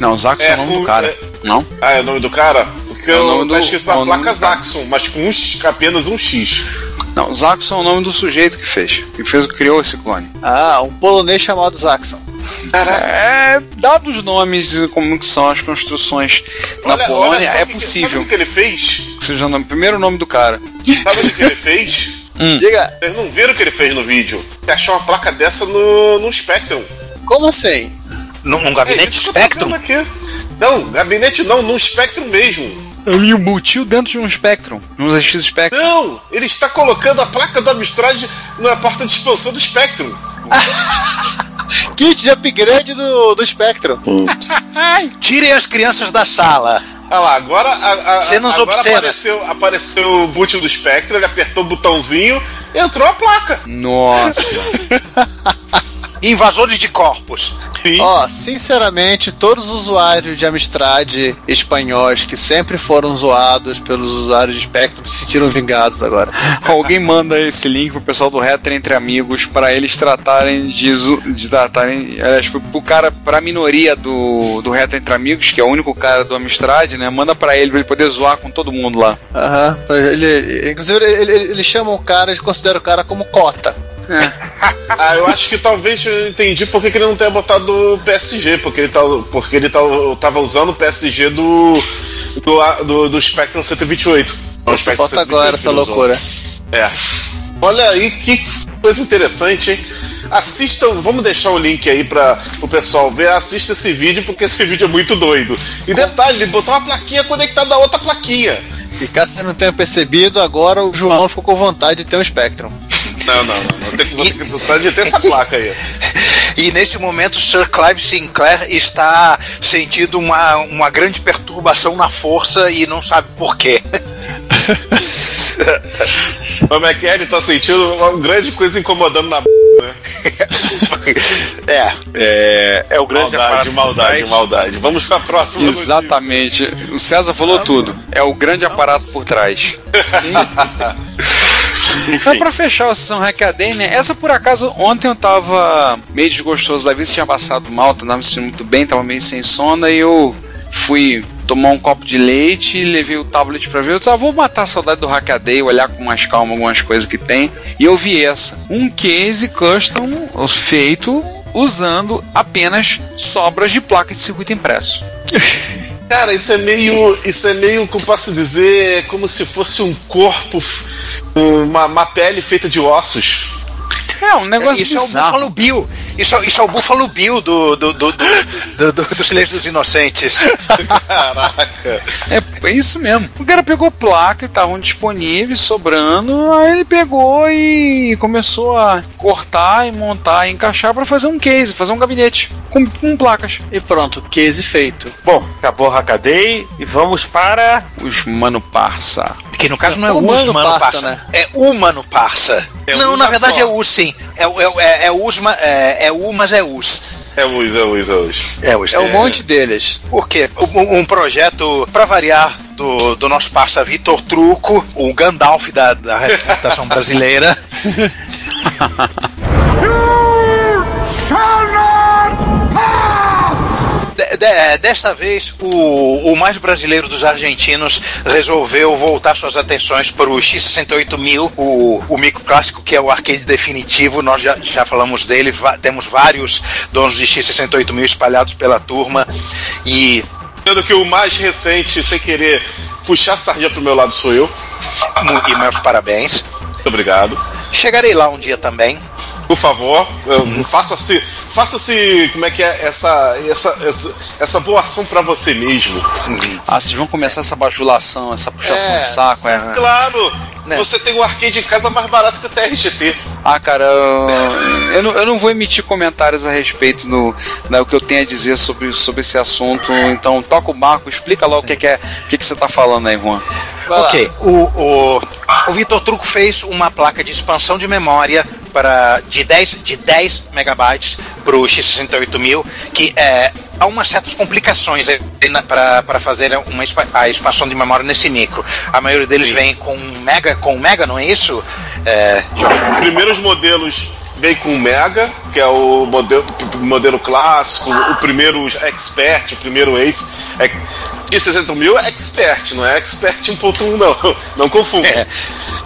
Não, Zaxxon é, o nome
o-
do cara.
é-
Não?
Ah, é o nome do cara? Porque
É o
eu-
nome
tá
do-
escrito
é o
na
nome
placa
do.
Zaxxon, mas com um apenas um X.
Não, Zaxxon é o nome do sujeito que fez. Que fez, criou esse clone.
Ah, um polonês chamado Zaxxon.
É, dados os nomes e como que são as construções na
Olha- olha
Polônia,
só
é
que
possível
Sabe o que ele fez?
que seja o primeiro nome do cara.
Sabe o que ele fez?
Diga,
Vocês não viram o que ele fez no vídeo? Ele achou uma placa dessa no, no Spectrum.
como assim?
Num, num
É
gabinete
isso que eu tô
Spectrum?
Não, gabinete não, num Spectrum mesmo.
O multil dentro de um Spectrum, um ZX Spectrum.
Não, ele está colocando a placa do Amstrad na porta de expansão do Spectrum.
Kit de upgrade do, do Spectrum.
Tirem as crianças da sala.
Olha lá, agora, a, a,
Cenas
agora
obscenas.
apareceu, apareceu o boot do Spectrum, ele apertou o botãozinho, entrou a placa.
Nossa.
Invasores de corpos.
Sim.
Ó, sinceramente, todos os usuários de Amstrad espanhóis que sempre foram zoados pelos usuários de Spectrum se sentiram vingados agora.
Alguém manda esse link pro pessoal do Retro Entre Amigos pra eles tratarem de, de tratarem, aliás, pro, pro cara, pra minoria do, do Retro Entre Amigos, que é o único cara do Amstrad, né? Manda pra ele pra ele poder zoar com todo mundo lá.
Aham. Ele, inclusive, ele, ele, ele chama o cara, ele considera o cara como cota.
Ah, eu acho que talvez eu entendi por que que ele não tenha botado o PSG, porque ele, tá, porque ele tá, tava usando o PSG do, do, do, do Spectrum 128. O Spectrum
Falta agora
128
essa loucura.
É. Olha aí que coisa interessante, hein? Assistam, vamos deixar o link aí para o pessoal ver. Assista esse vídeo, porque esse vídeo é muito doido. E detalhe, ele botou uma plaquinha conectada a outra plaquinha.
E caso você não tenha percebido, agora o João ficou com vontade de ter um Spectrum.
Não, não, não. Tem que, vou ter que essa placa aí.
E nesse momento, Sir Clive Sinclair está sentindo uma, uma grande perturbação na força e não sabe por quê.
Como é que é? Ele tá sentindo uma grande coisa incomodando na b, né?
É.
É, é o grande
Maldade,
aparato
maldade, maldade. Vamos pra próxima.
Exatamente. O César falou tudo. É o grande aparato por trás. Então, pra fechar a sessão né? Essa por acaso, ontem eu tava meio desgostoso da vida, tinha passado mal, tava me sentindo muito bem, tava meio sem sono, e eu fui tomar um copo de leite, levei o tablet pra ver. Eu disse, ah, vou matar a saudade do Hackaday, olhar com mais calma algumas coisas que tem. E eu vi essa. Um case custom feito usando apenas sobras de placa de circuito impresso.
Cara, isso é meio. Isso é meio, como posso dizer, é como se fosse um corpo, uma, uma pele feita de ossos.
É um negócio
Isso é o
bizarro.
Buffalo Bill. Isso, é- isso é o Buffalo Bill do, do, do, do, do, do, do Silêncio dos Inocentes.
Caraca.
É, é isso mesmo. O cara pegou placa, estavam disponíveis, sobrando, aí ele pegou e começou a cortar e montar e encaixar para fazer um case, fazer um gabinete com, com placas.
E pronto, case feito.
Bom, acabou o Hackaday e vamos para.
Os Mano Parça.
Que no caso não é
O
o
Mano
Mano
Parça,
Parça,
né?
É o Mano Parça.
É
não, na verdade
só.
é o sim. É, o- é, o- é, é Usma, é, é o, mas é us.
É os, é os, é os.
É us.
É um monte deles.
Por quê? Um, um projeto, pra variar, do, do nosso parça Vitor Truco, o Gandalf da, da representação brasileira. De- é, desta vez, o, o mais brasileiro dos argentinos resolveu voltar suas atenções para o X68000, o, o micro clássico que é o arcade definitivo. Nós já, já falamos dele, temos vários donos de X68000 espalhados pela turma. E
Sendo que o mais recente, sem querer puxar a sardinha pro meu lado, sou eu.
E meus parabéns.
Muito obrigado.
Chegarei lá um dia também.
Por favor, eu- faça-se. Faça-se. Como é que é? Essa, essa, essa, essa boa ação pra você mesmo.
Ah, vocês vão começar essa bajulação, essa puxação
É.
de saco, é.
Claro!
Né?
Você tem um arcade em casa mais barato que o TRGP.
Ah, cara, eu não, eu não vou emitir comentários a respeito do, do que eu tenho a dizer sobre, sobre esse assunto. Então, toca o barco, explica lá o que, que é, o que, que você tá falando aí, Juan.
Vai lá.
ok, o, o, o Vitor Truco fez uma placa de expansão de memória para de 10, de 10 megabytes para o X68000, que é há umas certas complicações para fazer uma, a expansão de memória nesse micro. A maioria deles vem com mega, com mega, não é isso? É, John?
primeiros modelos vem com Mega, que é o modelo, modelo clássico, o primeiro Expert, o primeiro Ace. É, de 60 mil é Expert, não é Expert 1.1, não. Não confunda.
É.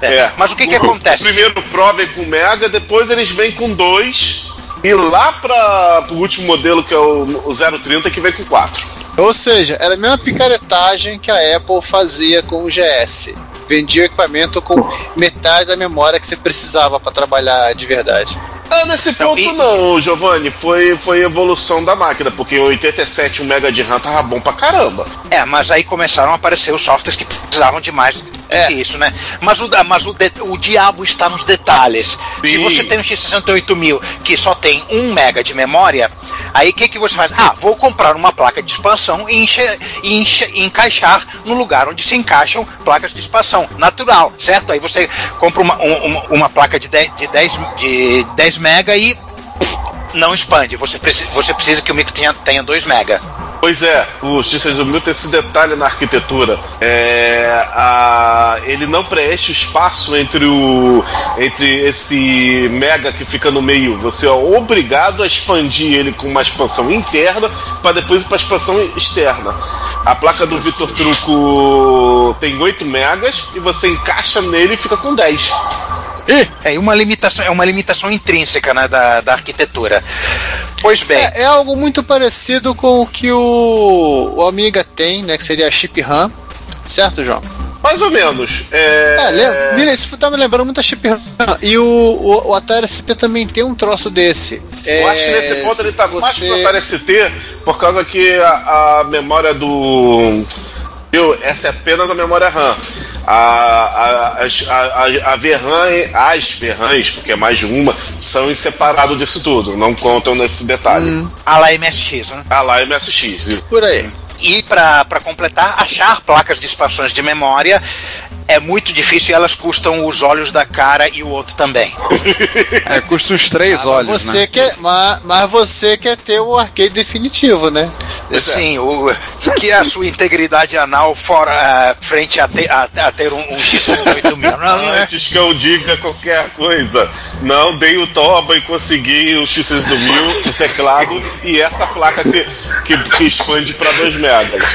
É. Mas o que que
O-
acontece?
O primeiro Pro vem com Mega, depois eles vêm com dois. E lá para o último modelo, que é o, o 030, que vem com quatro.
Ou seja, era a mesma picaretagem que a Apple fazia com o GS. Vendia equipamento com metade da memória que você precisava para trabalhar de verdade.
Ah, nesse
Então,
ponto
e-
não, Giovanni. Foi, foi evolução da máquina, porque em 87 um mega de RAM tava bom pra caramba.
É, mas aí começaram a aparecer os softwares que precisavam de mais do que isso, né? Mas, o, mas o, de- o diabo está nos detalhes. Se
Sim.
você tem um X68000 que só tem 1 mega de memória, aí o que, que você faz? Ah, vou comprar uma placa de expansão e, enche- e enche- e encaixar no lugar onde se encaixam placas de expansão. Natural, certo? Aí você compra uma, um- uma, uma placa de 10, de 10, de 10 mega e não expande. Você precisa, você precisa que o micro tenha, tenha 2 mega.
Pois é, o X68000 tem esse detalhe na arquitetura. É, a- ele não preenche o espaço entre, o, entre esse mega que fica no meio. Você é obrigado a expandir ele com uma expansão interna para depois ir para expansão externa. A placa do Vitor Truco tem 8 megas e você encaixa nele e fica com 10.
É uma limitação, é uma limitação intrínseca né, da, da arquitetura. Pois bem,
É, é algo muito parecido com o que o, o Amiga tem, né? Que seria a chip RAM. Certo, João?
Mais ou menos. É,
É, lembra, mira, isso tá me lembrando muito a chip RAM. E o, o, o Atari ST também tem um troço desse.
Eu acho que nesse ponto ele tá mais pro Atari ST, por causa que a, a memória do. Viu? Essa é apenas a memória RAM. A, a, as- a, a, a e- as VRAMs, porque é mais de uma, são em separado disso tudo, não contam nesse detalhe.
a lá MSX, né?
Ah lá, MSX.
Por aí.
E para completar, achar placas de expansões de memória é muito difícil e elas custam os olhos da cara e o outro também.
É, custa uns três
Mas
olhos,
você
né?
quer, mas, mas você quer ter o arcade definitivo, né?
Sim, o, que é a sua integridade anal fora, ah, frente a, ter- a- a ter um, um X68000. Não, não é?
Antes que eu diga qualquer coisa, não dei o toba e consegui o X68000, o teclado e essa placa que, que, que expande para 2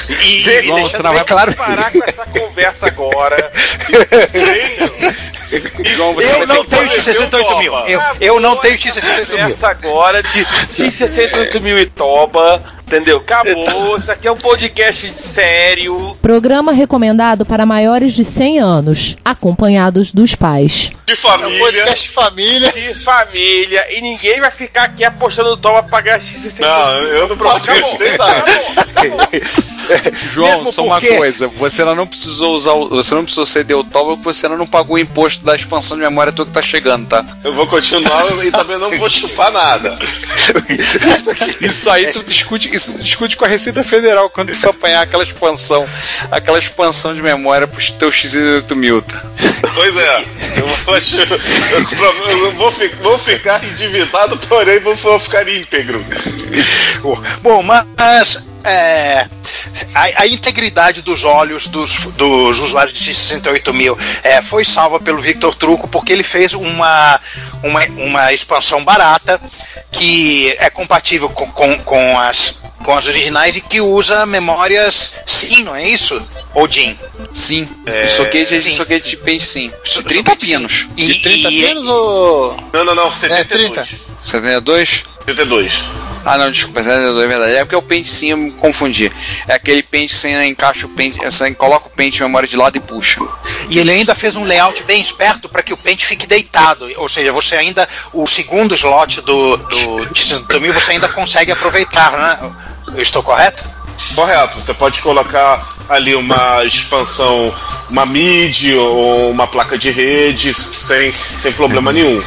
E,
Gente,
você não vai parar.
parar com essa conversa agora.
João,
eu não tenho
prometer o
X68000.
toba.
Eu, eu não tenho X68000.
Conversa agora de X68 mil e toba. Entendeu? Acabou. Isso aqui é um podcast sério.
Programa recomendado para maiores de 100 anos, acompanhados dos pais.
De
É um
família.
podcast família.
De família. E ninguém vai ficar aqui apostando toba pra pagar X68
Não, eu não protestei nada.
João,
Mesmo
só uma coisa, você ainda não precisou usar, o- você não precisou ceder o toba porque você ainda não pagou o imposto da expansão de memória tua que tá chegando, tá?
Eu vou continuar e também não vou chupar nada.
Isso aí tu discute, isso discute com a Receita Federal quando tu for apanhar aquela expansão, aquela expansão de memória pro teu X8000, tá?
Pois é, eu vou, eu, eu vou, vou ficar endividado, porém vou, vou ficar íntegro.
Bom, mas é, a, a integridade dos olhos dos, dos usuários de 68 mil é, foi salva pelo Victor Truco porque ele fez uma, uma, uma expansão barata que é compatível com, com, com as, com as originais e que usa memórias SIM, não é isso? Ou DIN?
Sim, o soquete é de
sim.
soquete de sim.
So-
30
soquete,
pinos.
E-
De 30
e-
pinos ou.
Não, não, não,
É,
72.
30.
72?
72.
Ah, não, desculpa, 72 é verdade. É porque o pente sim eu me confundi. É aquele pente sem encaixa o pente, você coloca o pente de memória de lado e puxa.
E ele ainda fez um layout bem esperto para que o pente fique deitado. Ou seja, você ainda. O segundo slot do, do de 68 mil você ainda consegue aproveitar, né? Eu estou correto?
Correto, você pode colocar ali uma expansão, uma MIDI ou uma placa de rede sem, sem problema nenhum.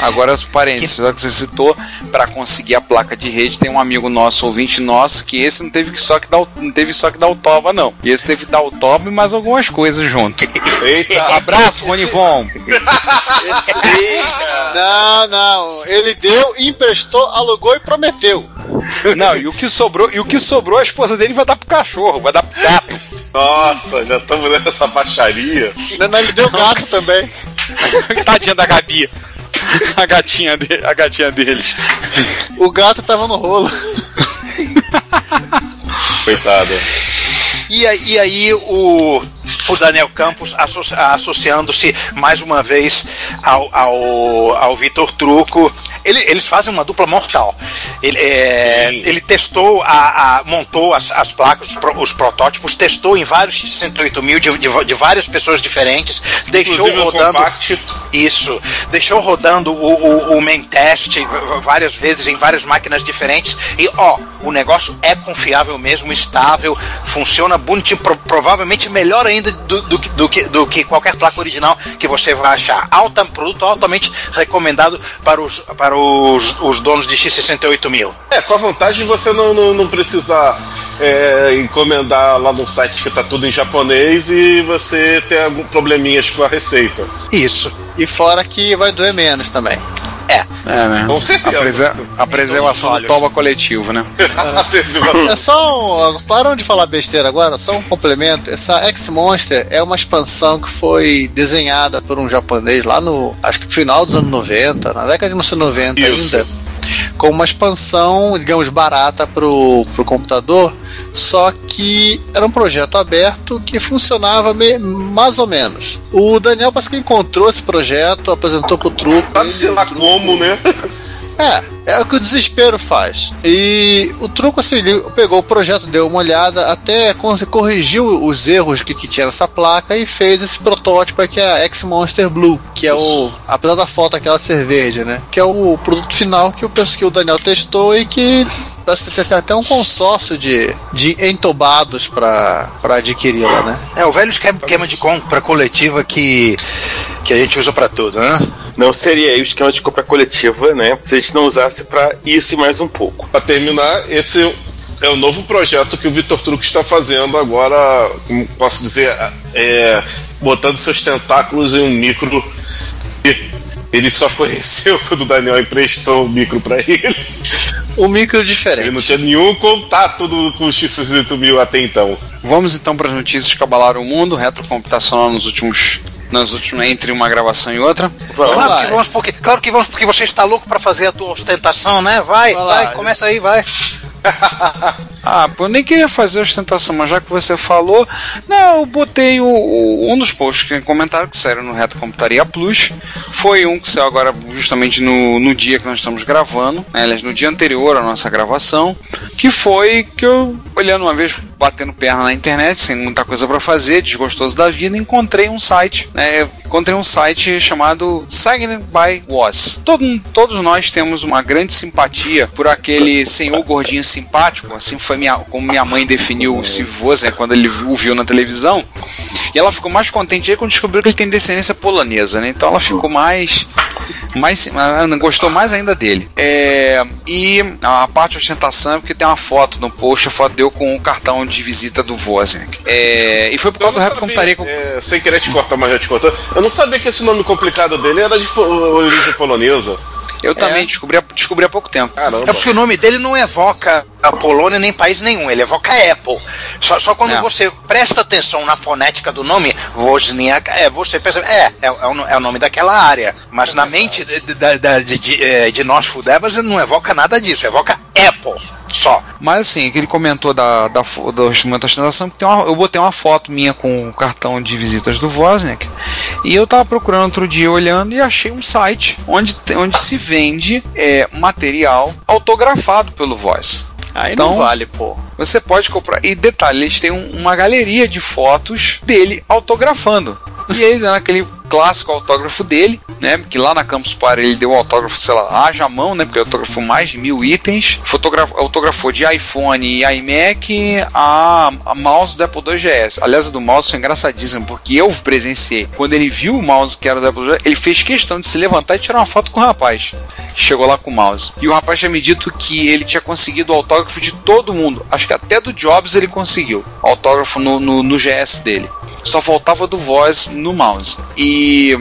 Agora, parênteses, só que você citou, para conseguir a placa de rede, tem um amigo nosso, ouvinte nosso, que esse não teve que só que dar o, não teve só que dar o toba, não. E esse teve que dar o toba e mais algumas coisas junto.
Eita!
Abraço, Ronivon!
Esse... Não, não. Ele deu, emprestou, alugou e prometeu.
Não, e o que sobrou, e o que sobrou, a esposa dele vai dar pro cachorro, vai dar pro gato.
Nossa, já estamos nessa baixaria.
Não, não, ele deu gato também.
Tadinha da Gabi. A gatinha, de, a gatinha deles.
O gato tava no rolo.
Coitada.
E, aí- e aí o, o Daniel Campos asso- associando-se mais uma vez ao, ao, ao Vitor Truco. Ele- eles fazem uma dupla mortal. Ele, é, ele testou, a, a- montou as, as placas, os, pro- os protótipos, testou em vários 68 mil de, de, de várias pessoas diferentes, deixou
Inclusive
rodando. Isso. Deixou rodando o, o, o main test várias vezes em várias máquinas diferentes. E ó, o negócio é confiável mesmo, estável, funciona bonitinho, pro- provavelmente melhor ainda do, do, que- do, que, do que qualquer placa original que você vai achar. Alta, produto altamente recomendado para os, para os, os donos de X68000.
É, com a vantagem de você não, não, não precisar é, encomendar lá no site que tá tudo em japonês e você ter alguns probleminhas com a receita.
Isso.
E fora que vai doer menos também.
É.
É, né?
Com certeza.
A, prese- a preservação do toba coletivo, né?
É só um. Param de falar besteira agora, só um complemento. Essa X-Monster é uma expansão que foi desenhada por um japonês lá no. Acho que no final dos anos 90, na década de 1990
Isso.
ainda. Com uma expansão, digamos, barata pro, pro computador. Só que era um projeto aberto que funcionava me- mais ou menos. O Daniel parece que encontrou esse projeto, apresentou pro truco.
Sabe sei lá como, né?
É, é o que o desespero faz. E o truco assim, ele pegou o projeto, deu uma olhada, até corrigiu os erros que, que tinha nessa placa e fez esse protótipo aqui, a X-Monster Blue, que é o. Apesar da foto aquela ser verde, né? Que é o produto final que eu penso que o Daniel testou e que. Que tem até um consórcio de, de entobados para adquiri-la, né?
É o velho esquema de compra coletiva que, que a gente usa para tudo, né?
Não seria aí o esquema de compra coletiva, né? Se a gente não usasse pra isso e mais um pouco.
Pra terminar, esse é o novo projeto que o Vitor Truco está fazendo agora, como posso dizer, é, botando seus tentáculos em um micro. Ele só conheceu quando o Daniel emprestou o micro pra ele.
Um micro diferente.
Ele não tinha nenhum contato do, com o X68000 até então.
Vamos então para as notícias que abalaram o mundo, retrocomputacional nos últimos. Nos últimos, entre uma gravação e outra.
Claro
lá,
que, vamos porque, claro que vamos porque você está louco para fazer a tua ostentação, né? Vai,
Vai
vai, começa aí, vai.
Ah, pô, eu nem queria fazer ostentação, mas já que você falou, não, eu botei o, o- um dos posts que comentaram que saíram no Reto Computaria Plus. Foi um que saiu agora justamente no, no dia que nós estamos gravando, né, aliás, no dia anterior à nossa gravação, que foi que eu, olhando uma vez, batendo perna na internet, sem muita coisa para fazer, desgostoso da vida, encontrei um site, né, encontrei um site chamado Silent by Was. Todo, todos nós temos uma grande simpatia por aquele senhor gordinho simpático, assim foi minha, como minha mãe definiu o Steve Wozniak quando ele o viu na televisão. E ela ficou mais contente quando descobriu que ele tem descendência polonesa, né? Então ela ficou mais mais ela gostou mais ainda dele. É, e a parte de ostentação é porque tem uma foto no post, a foto deu com o cartão de visita do Wozniak. É, e foi por causa do
sabia,
Computaria
é, sem querer te cortar, mas já te cortou. Eu não sabia que esse nome complicado dele era de origem polonesa.
Eu também descobri, há- descobri há pouco tempo.
Caramba.
É porque o nome dele não evoca a Polônia nem país nenhum, ele evoca Apple. Só, só quando
É.
você presta atenção na fonética do nome, Wozniak, é, você percebe, é, é, é, o, é o nome daquela área. Mas na mente de, de, de, de, de, nós fudebas não evoca nada disso, evoca Apple. Só.
Mas assim, que ele comentou da, da, do instrumento de ostentação, que tem uma, eu botei uma foto minha com o cartão de visitas do Wozniak, e eu tava procurando outro dia olhando e achei um site onde, onde se vende é, material autografado pelo Voz.
Aí
Então-
não vale, pô.
Você pode comprar. E detalhe, eles têm um- uma galeria de fotos dele autografando. E ele dando aquele clássico autógrafo dele, né? Que lá na Campus Party ele deu um autógrafo, sei lá, haja mão, né? Porque autografou mais de mil itens. Fotogra autografou de iPhone e iMac a, a mouse do Apple II GS. Aliás, do mouse foi engraçadíssimo, porque eu presenciei. Quando ele viu o mouse que era do Apple II, ele fez questão de se levantar e tirar uma foto com o rapaz. Que chegou lá com o mouse. E o rapaz tinha me dito que ele tinha conseguido o autógrafo de todo mundo. Acho que até do Jobs ele conseguiu. Autógrafo no, no, no GS dele. Só faltava do voz no mouse. E И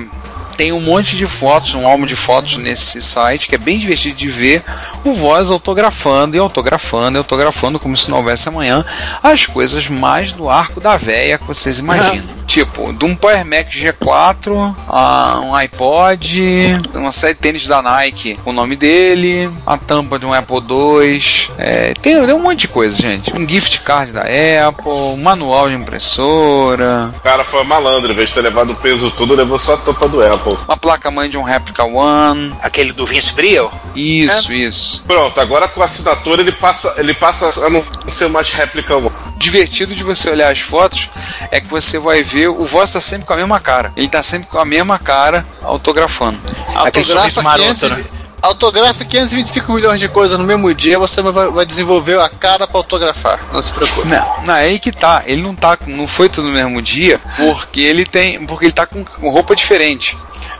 tem um monte de fotos, um álbum de fotos nesse site que é bem divertido de ver o Voz autografando e autografando e autografando como se não houvesse amanhã as coisas mais do arco da véia que vocês imaginam. tipo, de um Power Mac G4 a um iPod, uma série de tênis da Nike com o nome dele, a tampa de um Apple II, é, tem, tem um monte de coisa, gente. Um gift card da Apple, um manual de impressora,
O cara foi malandro, em vez de ter levado o peso todo, levou só a tampa do Apple.
Uma placa-mãe de um Replica One.
Aquele do Vince Briel?
Isso, isso.
Pronto, agora com a assinatura ele passa, ele passa a não ser mais réplica one.
divertido de você olhar as fotos é que você vai ver o voz tá sempre com a mesma cara. Ele tá sempre com a mesma cara autografando.
Autografa,
maroto,
500,
né?
autografa 525 milhões de coisas no mesmo dia, você também vai, vai desenvolver a cara pra autografar. Não se preocupe.
Não, não, é aí que tá. Ele não tá, com- não foi tudo no mesmo dia, porque ele tem, porque ele tá com roupa diferente.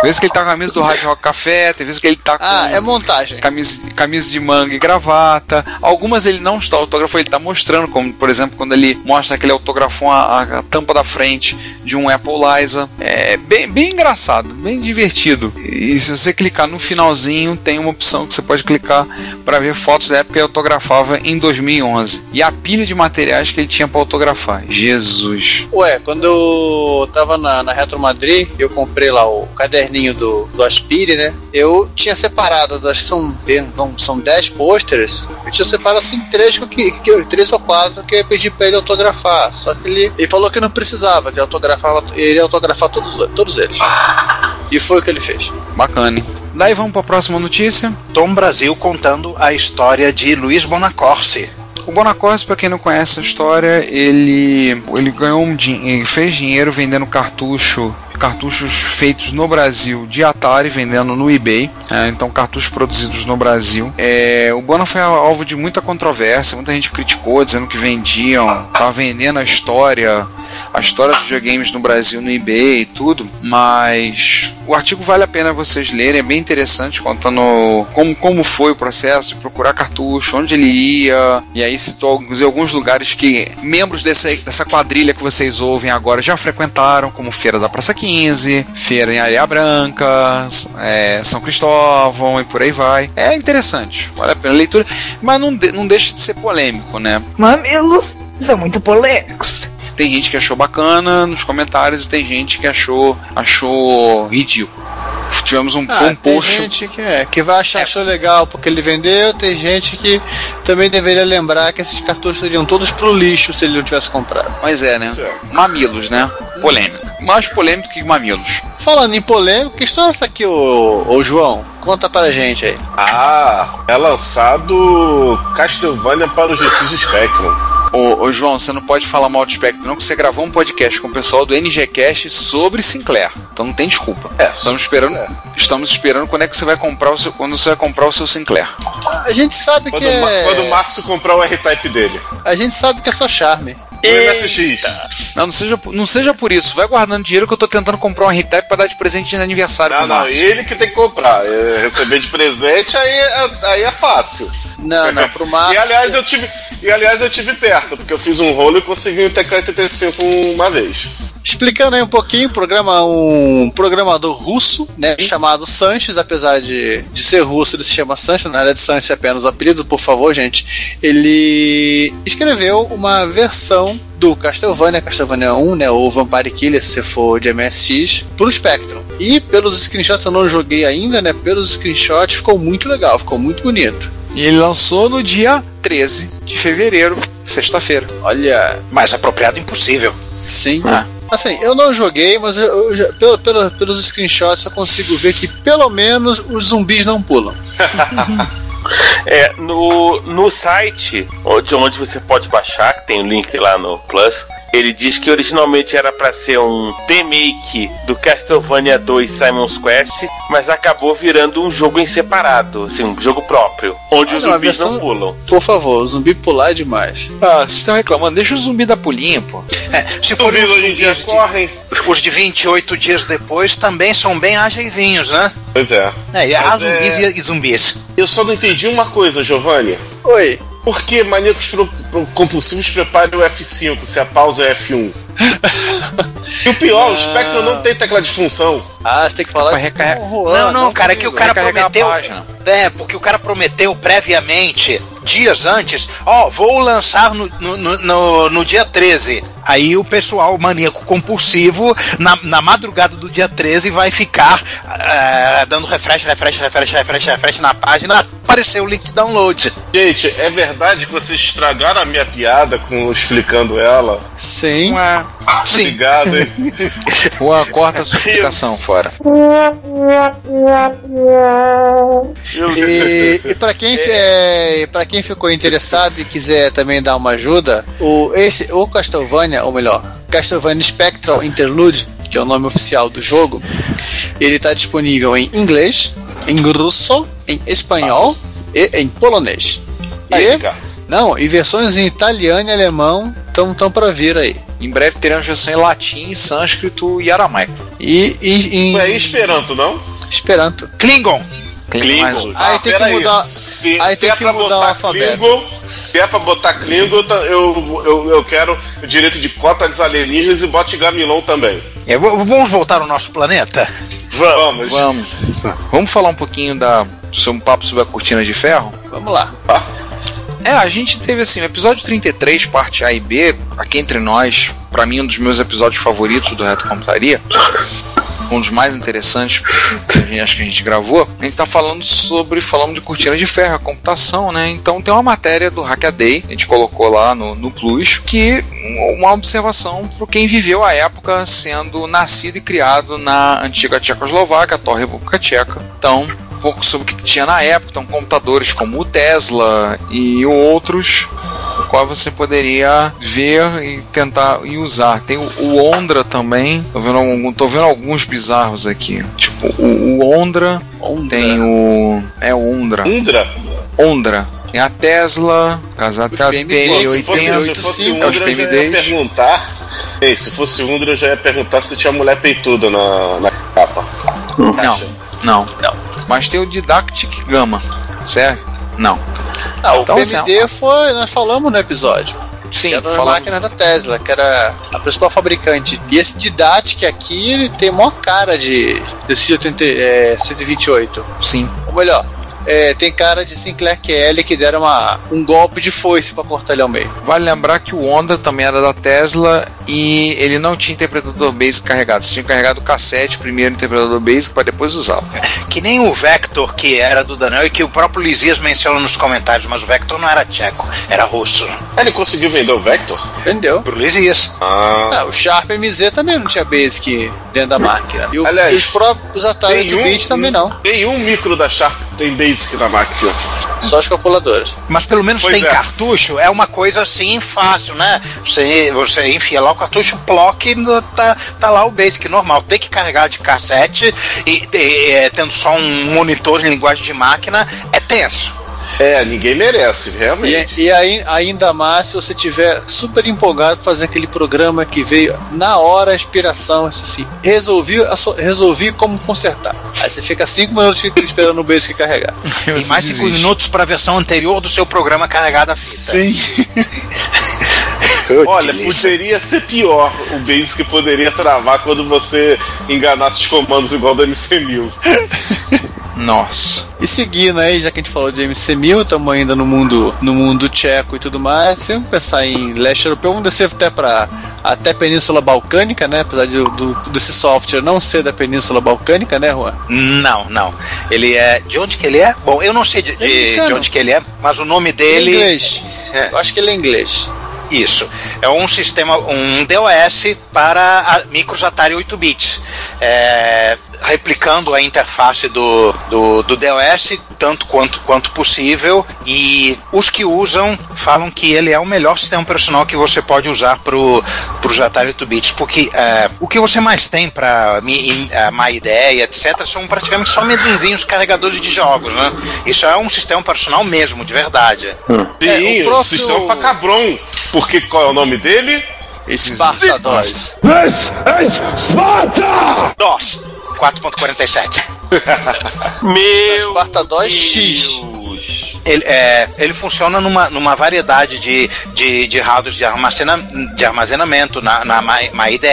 Tem vezes que ele tá com a camisa do Rádio Rock Café, tem vezes que ele tá com
Ah, é montagem.
camisa, camisa de manga e gravata. Algumas ele não está autografando, ele está mostrando, como por exemplo quando ele mostra que ele autografou a, a- tampa da frente de um Apple Liza. É bem, bem engraçado, bem divertido. E se você clicar no finalzinho, tem uma opção que você pode clicar para ver fotos da época que ele autografava em 2011. E a pilha de materiais que ele tinha para autografar. Jesus.
Ué, quando eu tava na, na Retro Madrid, eu comprei lá o caderninho do, do Aspire, né? Eu tinha separado, acho que são, vão- são 10 pôsteres. Eu tinha separado assim três, que, que, três ou quatro que eu ia pedir pra ele autografar. Só que ele, ele falou que não precisava, que ele autografava, ele ia autografar todos, todos eles. E foi o que ele fez.
Bacana. hein? Daí vamos para a próxima notícia.
Tom Brasil contando a história de Luiz Bonacorsi.
O Bonacorsi, para quem não conhece a história, ele, ele ganhou um ele fez dinheiro vendendo cartucho cartuchos feitos no Brasil de Atari vendendo no eBay, é, então cartuchos produzidos no Brasil. É, o Bona foi alvo de muita controvérsia, muita gente criticou, dizendo que vendiam, tava vendendo a história, a história dos videogames no Brasil no eBay e tudo, mas o artigo vale a pena vocês lerem, é bem interessante, contando como, como foi o processo de procurar cartucho, onde ele ia, e aí citou alguns, alguns lugares que membros dessa, dessa quadrilha que vocês ouvem agora já frequentaram, como Feira da Praça 15, Feira em Areia Branca, é, São Cristóvão e por aí vai. É interessante, vale a pena a leitura, mas não, de- não deixa de ser polêmico, né?
Mamilos são muito polêmicos.
Tem gente que achou bacana nos comentários e tem gente que achou, achou ridículo. Tivemos um,
Ah,
um
tem
post.
gente que, é, que vai achar achou legal porque ele vendeu, tem gente que também deveria lembrar que esses cartuchos seriam todos pro lixo se ele não tivesse comprado.
Mas é, né? Mamilos, né? Polêmica. Mais polêmico que mamilos.
Falando em polêmica, que história é essa aqui, ô, ô João? Conta pra gente aí.
Ah, é lançado Castlevania para o GX Spectrum.
Ô, ô, João, você não pode falar mal do Spectre, não, que você gravou um podcast com o pessoal do NGCast sobre Sinclair. Então não tem desculpa.
É,
estamos esperando.
é.
Estamos esperando quando é que você vai comprar o seu. Quando você vai comprar o seu Sinclair.
A gente sabe
Quando,
que
o
é.
quando o Márcio comprar o R-Type dele.
A gente sabe que é só charme.
MSX.
Não, não seja, por- não seja por isso. Vai guardando dinheiro que eu tô tentando comprar um R-Type pra dar de presente de aniversário
Não,
pro
não,
Márcio.
ele que tem que comprar. É, Receber de presente, aí é, aí é fácil.
Não, não, pro Márcio.
E aliás, eu tive, e aliás, eu tive perto, porque eu fiz um rolo e consegui um TK-85 uma vez.
Explicando aí um pouquinho, programa, um programador russo, né, chamado Sanches, apesar de, de ser russo, ele se chama Sanches, na verdade Sanches é apenas o apelido, por favor, gente. Ele escreveu uma versão do Castlevania, Castlevania 1, né, ou Vampire Killer, se você for de MSX, pro Spectrum. E pelos screenshots, eu não joguei ainda, né, pelos screenshots ficou muito legal, ficou muito bonito.
E ele lançou no dia 13 de fevereiro, sexta-feira.
Olha,
Mais apropriado impossível.
sim.
Ah.
Assim, eu não joguei, mas eu, eu pelo, pelo- pelos screenshots eu consigo ver que pelo menos os zumbis não pulam.
É, no, no site onde, onde você pode baixar, que tem o link lá no Plus, Ele diz que originalmente era pra ser um remake do Castlevania 2 Simon's Quest, mas acabou virando um jogo em separado, assim, um jogo próprio, onde os
não, a
zumbis
versão-
não pulam.
Por favor, o zumbi pular é demais.
Ah, vocês estão reclamando. Deixa o zumbi dar pulinho, pô.
É, se for
Zumbis
os
hoje em dia
de-
correm.
Os de 28 dias depois também são bem ágeizinhos, né?
Pois é.
É, e há
Mas
zumbis
é-
e, e zumbis.
Eu só não entendi uma coisa, Giovanni.
Oi.
Por que maníacos compulsivos preparem o F5 se a pausa é F1? e o pior, o Spectrum não tem tecla de função.
Ah, você tem que falar
Pra
isso
recarregar-
com o Juan,
Não, não, cara, é que o cara prometeu. É, porque o cara prometeu previamente, dias antes, ó, vou lançar no, no, no, no- dia 13. Aí o pessoal maníaco compulsivo, na, na madrugada do dia 13, vai ficar eh, dando refresh, refresh, refresh, refresh, refresh na página. Apareceu o link de download.
Gente, é verdade que vocês estragaram a minha piada com explicando ela?
Sim.
Sim.
Obrigado, hein?
Juan, corta a sua explicação fora.
E, e para quem é, para quem ficou interessado e quiser também dar uma ajuda, o esse o Castlevania, ou melhor, Castlevania Spectral Interlude, que é o nome oficial do jogo, ele está disponível em inglês, em russo, em espanhol e em polonês.
Aí,
E, não, e versões em italiano e alemão estão tão para vir aí.
Em breve teremos versão em latim, sânscrito e aramaico.
E, e em
Não é Esperanto, não?
Esperanto.
Klingon.
Klingon mais útil.
Aí tem que mudar-
Se,
aí
se
tem
é
que
pra
mudar o
botar
alfabeto.
Klingon, se é pra botar Klingon, tá- eu, eu, eu quero o direito de cota dos alienígenas e bote Gamilon também.
É, vamos voltar ao nosso planeta?
Vamos.
Vamos. Vamos falar um pouquinho da, sobre um papo sobre a cortina de ferro?
Vamos lá.
É, a gente teve assim, o episódio 33, parte A e B, aqui entre nós, pra mim um dos meus episódios favoritos do Reto Computaria. Um dos mais interessantes a acho que a gente gravou. A gente tá falando sobre, falamos de cortina de ferro, a computação, né? Então tem uma matéria do Hackaday, a gente colocou lá no, no Plus, que uma observação para quem viveu a época sendo nascido e criado na antiga Tchecoslováquia, atual República Tcheca. Então, pouco sobre o que tinha na época, então computadores como o Tesla e outros, o qual você poderia ver e tentar e usar. Tem o, o Ondra também, tô vendo, algum, tô vendo alguns bizarros aqui, tipo o, o Ondra, tem o é o Ondra,
Indra?
Ondra. Tem a Tesla, casa até a
Pô, se fosse, se fosse
é
Undra,
os
eu já ia perguntar. Ei, se fosse Undra, eu já ia perguntar se tinha mulher peituda na, na capa.
Não, não, não. Mas tem o Didactic Gamma, certo? Não.
Ah, o
Então,
PMD foi, nós falamos no episódio.
Sim,
que era
falamos.
máquina da Tesla, que era a principal fabricante. E esse Didatic aqui, ele tem maior cara de desse 80, é, 128.
Sim.
Ou melhor, é, tem cara de Sinclair Kelly que deram uma, um golpe de foice pra cortar ele ao meio.
Vale lembrar que o Honda também era da Tesla e ele não tinha interpretador basic carregado. Você tinha carregado o cassete, primeiro interpretador basic, para depois usá-lo.
Que nem o Vector, que era do Daniel e que o próprio Lisias menciona nos comentários, mas o Vector não era tcheco, era russo.
Ele conseguiu vender o Vector?
Entendeu?
Pro Lisias.
Ah.
Ah, o Sharp MZ também não tinha basic dentro da máquina. E, o,
Aliás,
os próprios Atari
Tem
8-bit
um,
também não.
Nenhum micro da Sharp tem Basic na máquina.
Só as calculadoras.
Mas pelo menos
Pois
tem
é.
cartucho, é uma coisa assim fácil, né? Você, você enfia lá o cartucho, plock, no- tá, tá lá o Basic normal. Tem que carregar de cassete e, e, é, tendo só um monitor em linguagem de máquina, é tenso.
É, ninguém merece, realmente.
E, e aí, ainda mais se você tiver super empolgado pra fazer aquele programa que veio na hora a inspiração, assim, resolvi, resolvi como consertar. Aí você fica cinco minutos esperando o basic carregar.
E mais cinco minutos para a versão anterior do seu programa carregado a fita.
Sim.
Olha, poderia ser pior. O Basic poderia travar quando você enganasse os comandos igual do MC1000.
Nossa.
E seguindo aí, já que a gente falou de MC1000, estamos ainda no mundo, no mundo tcheco e tudo mais, se vamos pensar em leste europeu, vamos descer até para até Península Balcânica, né? Apesar de, do, desse software não ser da Península Balcânica, né, Juan?
Não, não. Ele é. De onde que ele é? Bom, eu não sei de, de,
Americano.
de onde que ele é, mas o nome
Ele é
dele.
inglês. Eu acho que ele é inglês.
Isso. É um sistema, um DOS para micros Atari 8 bits. É, replicando a interface do, do, do DOS tanto quanto, quanto possível e os que usam falam que ele é o melhor sistema operacional que você pode usar para os Atari 8 bits porque é, o que você mais tem para má ideia etc são praticamente só medinzinhos carregadores de jogos né? isso é um sistema operacional mesmo de verdade
Sim,
É, o
o,
próprio-
sistema pra Cabron. Porque qual é o nome dele?
Sparta 2.
DOS 4.47
Meu.
2 X.
Ele, é, ele funciona numa, numa variedade de, de, de hardwares de, armazena, de armazenamento na, na My, MyIDE,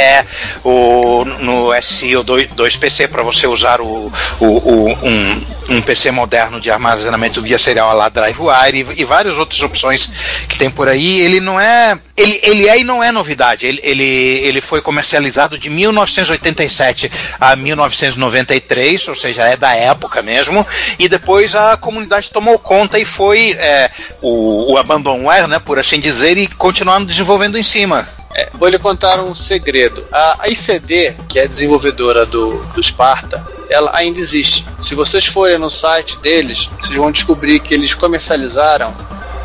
o, no SI ou 2PC para você usar o, o, o- um, um PC moderno de armazenamento via serial lá DriveWire e, e várias outras opções que tem por aí. Ele não é. Ele, ele é e não é novidade. Ele, ele, ele foi comercializado de 1987 a 1993, ou seja, é da época mesmo. E depois a comunidade tomou conta e foi é, o, o abandonware, né, por assim dizer, e continuando desenvolvendo em cima.
É, vou lhe contar um segredo. A, a ICD, que é desenvolvedora do, do Sparta, ela ainda existe. Se vocês forem no site deles, vocês vão descobrir que eles comercializaram,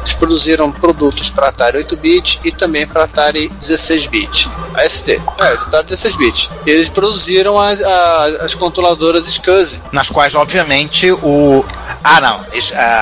eles produziram produtos para Atari 8-bit e também para Atari 16-bit. A ST, é, Atari 16-bit. Eles produziram as, a- as controladoras SCSI.
Nas quais, obviamente, o. Ah, não.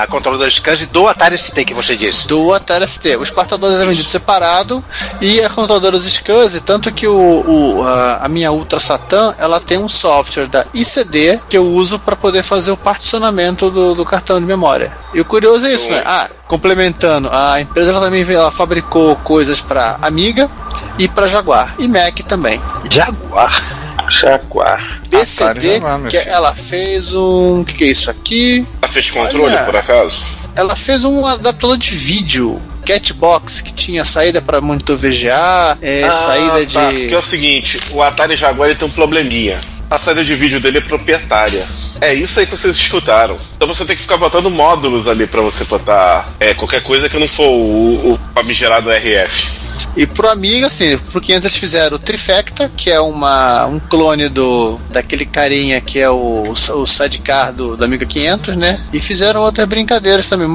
A controladora SCSI do Atari ST que você disse.
do Atari ST. O Sparta 2 é vendido separado e a controladora SCSI, tanto que o, o- a, a minha Ultra Satan ela tem um software da ICD que eu uso para poder fazer o particionamento do, do cartão de memória. E o curioso é isso, né? Ah, complementando, a empresa ela também ela fabricou coisas para Amiga e para Jaguar e Mac também.
Jaguar.
Jaguar.
PCD, que ela fez um, o que, que é isso aqui?
Ela fez controle,
Olha.
por acaso?
ela fez um adaptador de vídeo Catbox que tinha saída para monitor VGA, é,
Ah,
saída
tá.
de
Porque é o seguinte, o Atari Jaguar tem um probleminha. A saída de vídeo dele é proprietária. É isso aí que vocês escutaram. Então você tem que ficar botando módulos ali pra você botar é, qualquer coisa que não for o, o famigerado RF.
E pro Amiga assim, pro 500 eles fizeram o Trifecta, que é uma um clone do daquele carinha que é o, o sidecar do, do Amiga 500, né? E fizeram outras brincadeiras também,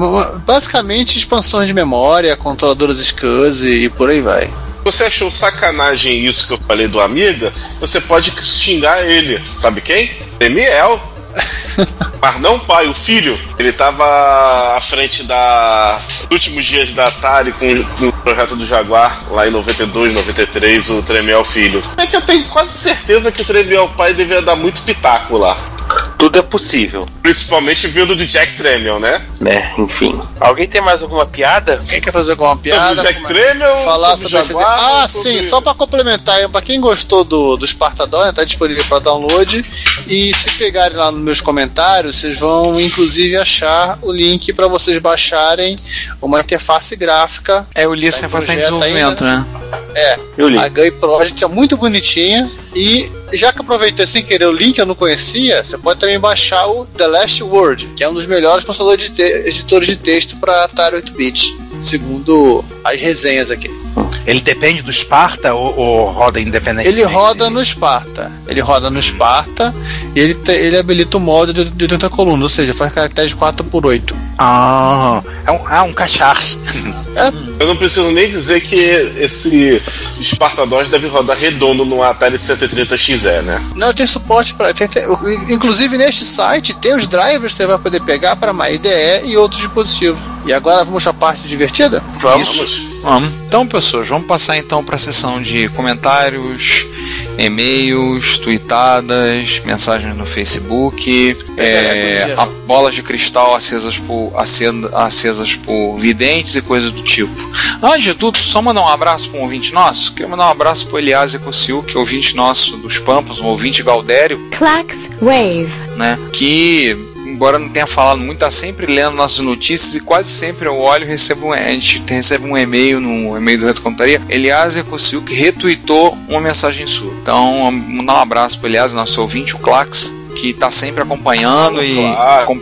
basicamente expansões de memória, controladoras SCSI e por aí vai.
Você achou sacanagem isso que eu falei do Amiga? Você pode xingar ele. Sabe quem? Demiel. Mas não o pai, o filho. Ele tava à frente da últimos dias da Atari com, com o projeto do Jaguar, lá em 92, 93, o Tremiel Filho. É que eu tenho quase certeza que o Tremiel pai devia dar muito pitaco lá.
Tudo é possível,
Principalmente vindo do Jack Tremiel, né?
né? Enfim. Alguém tem mais alguma piada?
Quem quer fazer alguma piada?
Jack
Como-
Tremiel,
falar
sobre
sobre, esse-
Jaguar,
Ah,
sobre-
sim, só pra complementar, aí, pra quem gostou do, do Sparta Dawn, tá disponível pra download. E se pegarem lá nos meus comentários, vocês vão inclusive achar o link pra vocês baixarem uma interface gráfica.
É, eu li essa
Tá em
interface em
projeto
desenvolvimento, né?
É,
Eu li.
a GUI Project é muito bonitinha. E já que aproveitei sem querer o link, eu não conhecia, você pode também baixar o The Last Word, que é um dos melhores processadores de editores de texto para Atari 8-bit, segundo as resenhas aqui.
Ele depende do Sparta ou, ou roda independente?
Ele roda no Sparta. Ele roda no Sparta e ele, te- ele habilita o modo de, de 80 colunas, ou seja, faz caracteres 4x8.
Ah, é um, ah, um cachaço.
Eu não preciso nem dizer que esse Sparta 2 deve rodar redondo no Atari 130XE, né?
Não, tem suporte para. Inclusive neste site tem os drivers que você vai poder pegar para MyIDE e outros dispositivos. E agora vamos à parte divertida?
Vamos.
Vamos. Então, pessoas, vamos passar então para a sessão de comentários, e-mails, tweetadas, mensagens no Facebook, é, a- bolas de cristal acesas por, acesas por videntes e coisas do tipo. Antes de tudo, só mandar um abraço para um ouvinte nosso. Queria mandar um abraço para o Elias Ecocil, que é ouvinte nosso dos Pampas, um ouvinte Galdério,
Clax Wave.
né? Que, embora não tenha falado muito, tá sempre lendo nossas notícias e quase sempre eu olho e recebo, um- a gente recebe um e-mail no e-mail do Reto Computaria. Elias Ecocil que retweetou uma mensagem sua. Então, mandar um abraço pro Elias, nosso ouvinte, o Clax. que está sempre acompanhando e,
Claro.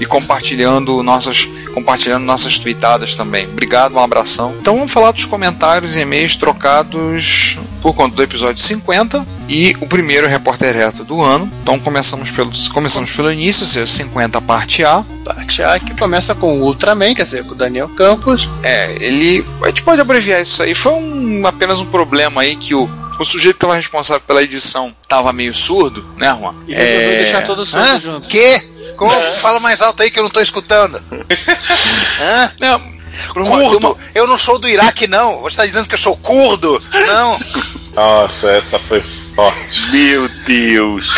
e compartilhando nossas compartilhando nossas tweetadas também. Obrigado, um abração. Então vamos falar dos comentários e e-mails trocados por conta do episódio 50 e o primeiro repórter reto do ano. Então começamos pelo começamos pelo início, ou seja, 50 parte A.
Parte A que começa com o Ultraman, quer dizer, com o Daniel Campos.
É, ele. A gente pode abreviar isso aí. Foi um, apenas um problema aí que o, o sujeito que estava responsável pela edição estava meio surdo, né, Juan?
E resolveu deixar todo surdo
Hã?
junto.
Que? Como? Fala mais alto aí que eu não tô escutando. Hã?
Não,
Curdo. Eu não sou do Iraque, não. Você tá dizendo que eu sou curdo? Não.
Nossa, essa foi forte.
Meu Deus.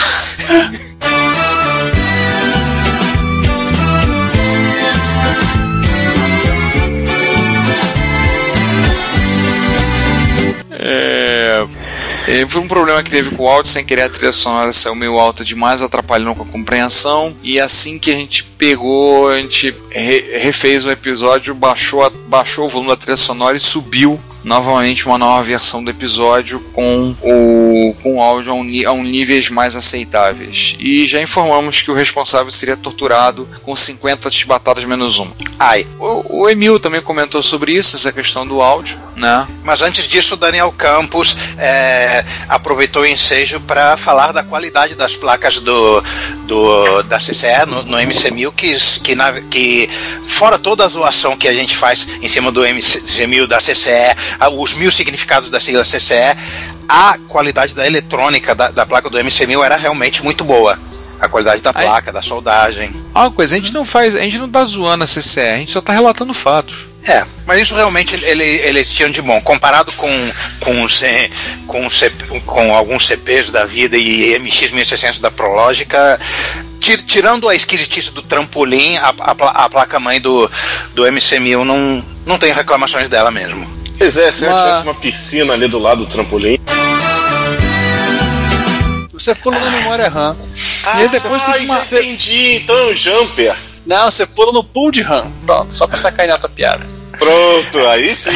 É, é, foi um problema que teve com o áudio, sem querer a trilha sonora saiu meio alta demais, atrapalhando com a compreensão. E assim que a gente pegou, a gente re- refez o episódio, baixou, a- baixou o volume da trilha sonora e subiu novamente uma nova versão do episódio com o com o áudio a, um, a um níveis mais aceitáveis. E já informamos que o responsável seria torturado com 50 chibatadas menos uma.
Ai.
O, o Emil também comentou sobre isso, essa questão do áudio, né?
Mas antes disso, o Daniel Campos é, aproveitou o ensejo para falar da qualidade das placas do, do- da CCE no, no MC1000, que, que, na- que fora toda a zoação que a gente faz em cima do MC1000 da CCE, os mil significados da sigla CCE, a qualidade da eletrônica da, da placa do MC1000 era realmente muito boa. A qualidade da placa, da soldagem.
Ah, uma coisa, a gente não faz, a gente não tá zoando a CCE, a gente só tá relatando fatos.
É, mas isso realmente ele, eles tinham de bom. Comparado com, com, o C- com, o CP com alguns CPs da vida e MX1600 da Prológica, ti- tirando a esquisitice do trampolim, a, a, a placa-mãe do, do MC1000 não, não tem reclamações dela mesmo.
Pois é, se
Uma-
tivesse uma piscina ali do lado do trampolim.
Você pula na memória RAM.
Ah, depois entendi. Então é um jumper.
Não, você pula no pool de RAM. Pronto, só pra sacanear a tua piada.
Pronto, aí sim.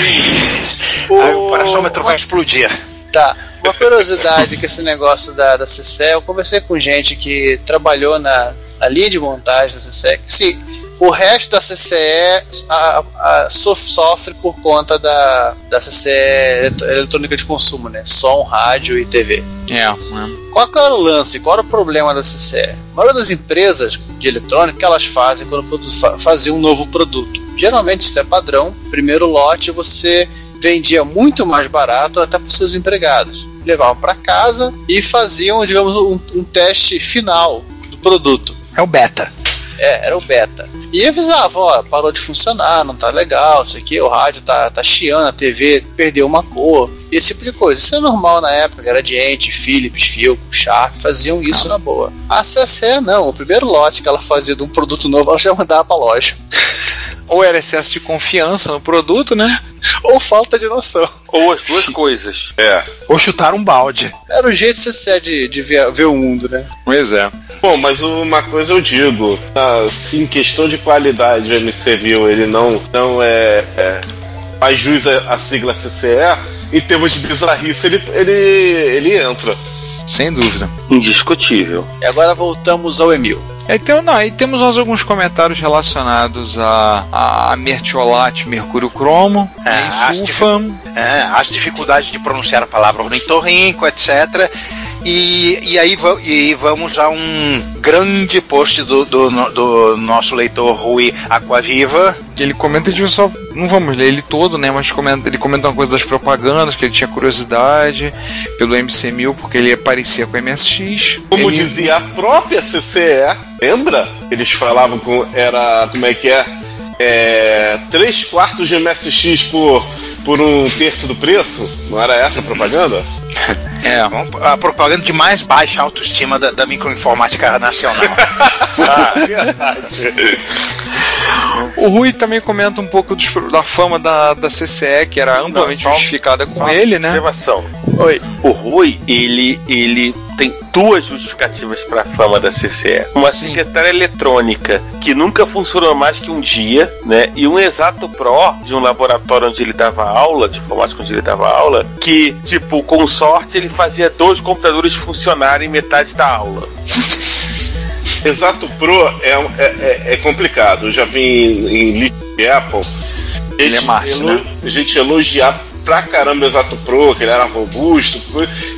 Aí o parasômetro vai explodir.
Tá. Uma curiosidade que esse negócio da, da CCE, eu conversei com gente que trabalhou na, na linha de montagem da CCE, que sim, o resto da CCE a- a- sof- sofre por conta da, da CCE elet- eletrônica de consumo, né? Som, rádio e TV.
É,
Qual que era o lance? Qual era o problema da CCE? A maioria das empresas de eletrônica que elas fazem quando produ- fa- faziam um novo produto. Geralmente isso é padrão. Primeiro lote você vendia muito mais barato até para os seus empregados. Levavam para casa e faziam, digamos, um, um teste final do produto.
É o beta.
É, era o beta. E avisava, ó, parou de funcionar, não tá legal, isso aqui, o rádio tá, tá chiando, a TV perdeu uma cor, esse tipo de coisa. Isso é normal na época, Gradiente, Philips, Philco, Sharp, faziam isso na boa. A CCE não, o primeiro lote que ela fazia de um produto novo, ela já mandava pra loja.
Ou era excesso de confiança no produto, né?
Ou falta de noção.
Ou as duas coisas.
É.
Ou chutar um balde.
Era o jeito CCE de, de ver, ver o mundo, né?
Pois é.
Bom, mas uma coisa eu digo, assim, questão de qualidade, o MCView, ele não, não é, é faz jus à, à sigla CCE, em termos de bizarrice, ele, ele, ele entra.
Sem dúvida.
Indiscutível.
E agora voltamos ao Emil.
Então, não, e temos mais alguns comentários relacionados a, a mertiolate, mercúrio cromo,
É,
né,
as
e sulfa.
É, as dificuldades de pronunciar a palavra ornitorrinco, etc. E, e aí e vamos a um grande post do, do, do nosso leitor Rui Aquaviva.
Ele comenta, gente só. Não vamos ler ele todo, né? Mas comenta, ele comenta uma coisa das propagandas, que ele tinha curiosidade pelo MC1000, porque ele parecia com o MSX.
Como
Ele-
dizia a própria CCE, lembra? Eles falavam com. Era. Como é que é? É. 3 quartos de MSX por, por um terço do preço? Não era essa a propaganda?
É.
A propaganda de mais baixa autoestima da, da microinformática nacional.
O Rui também comenta um pouco dos- da fama da, da CCE, que era amplamente
Não, só-
justificada com
só
ele, né?
Observação.
Oi.
O Rui, ele, ele tem duas justificativas para a fama da CCE. Uma secretária eletrônica que nunca funcionou mais que um dia, né? E um exato pro de um laboratório onde ele dava aula, de informática onde ele dava aula, que, tipo, com sorte ele fazia dois computadores funcionarem metade da aula.
Exato Pro é, é, é- é complicado. Eu já vi em, em Apple.
Ele é massa, né?
Gente elogiar pra caramba o Exato Pro, que ele era robusto,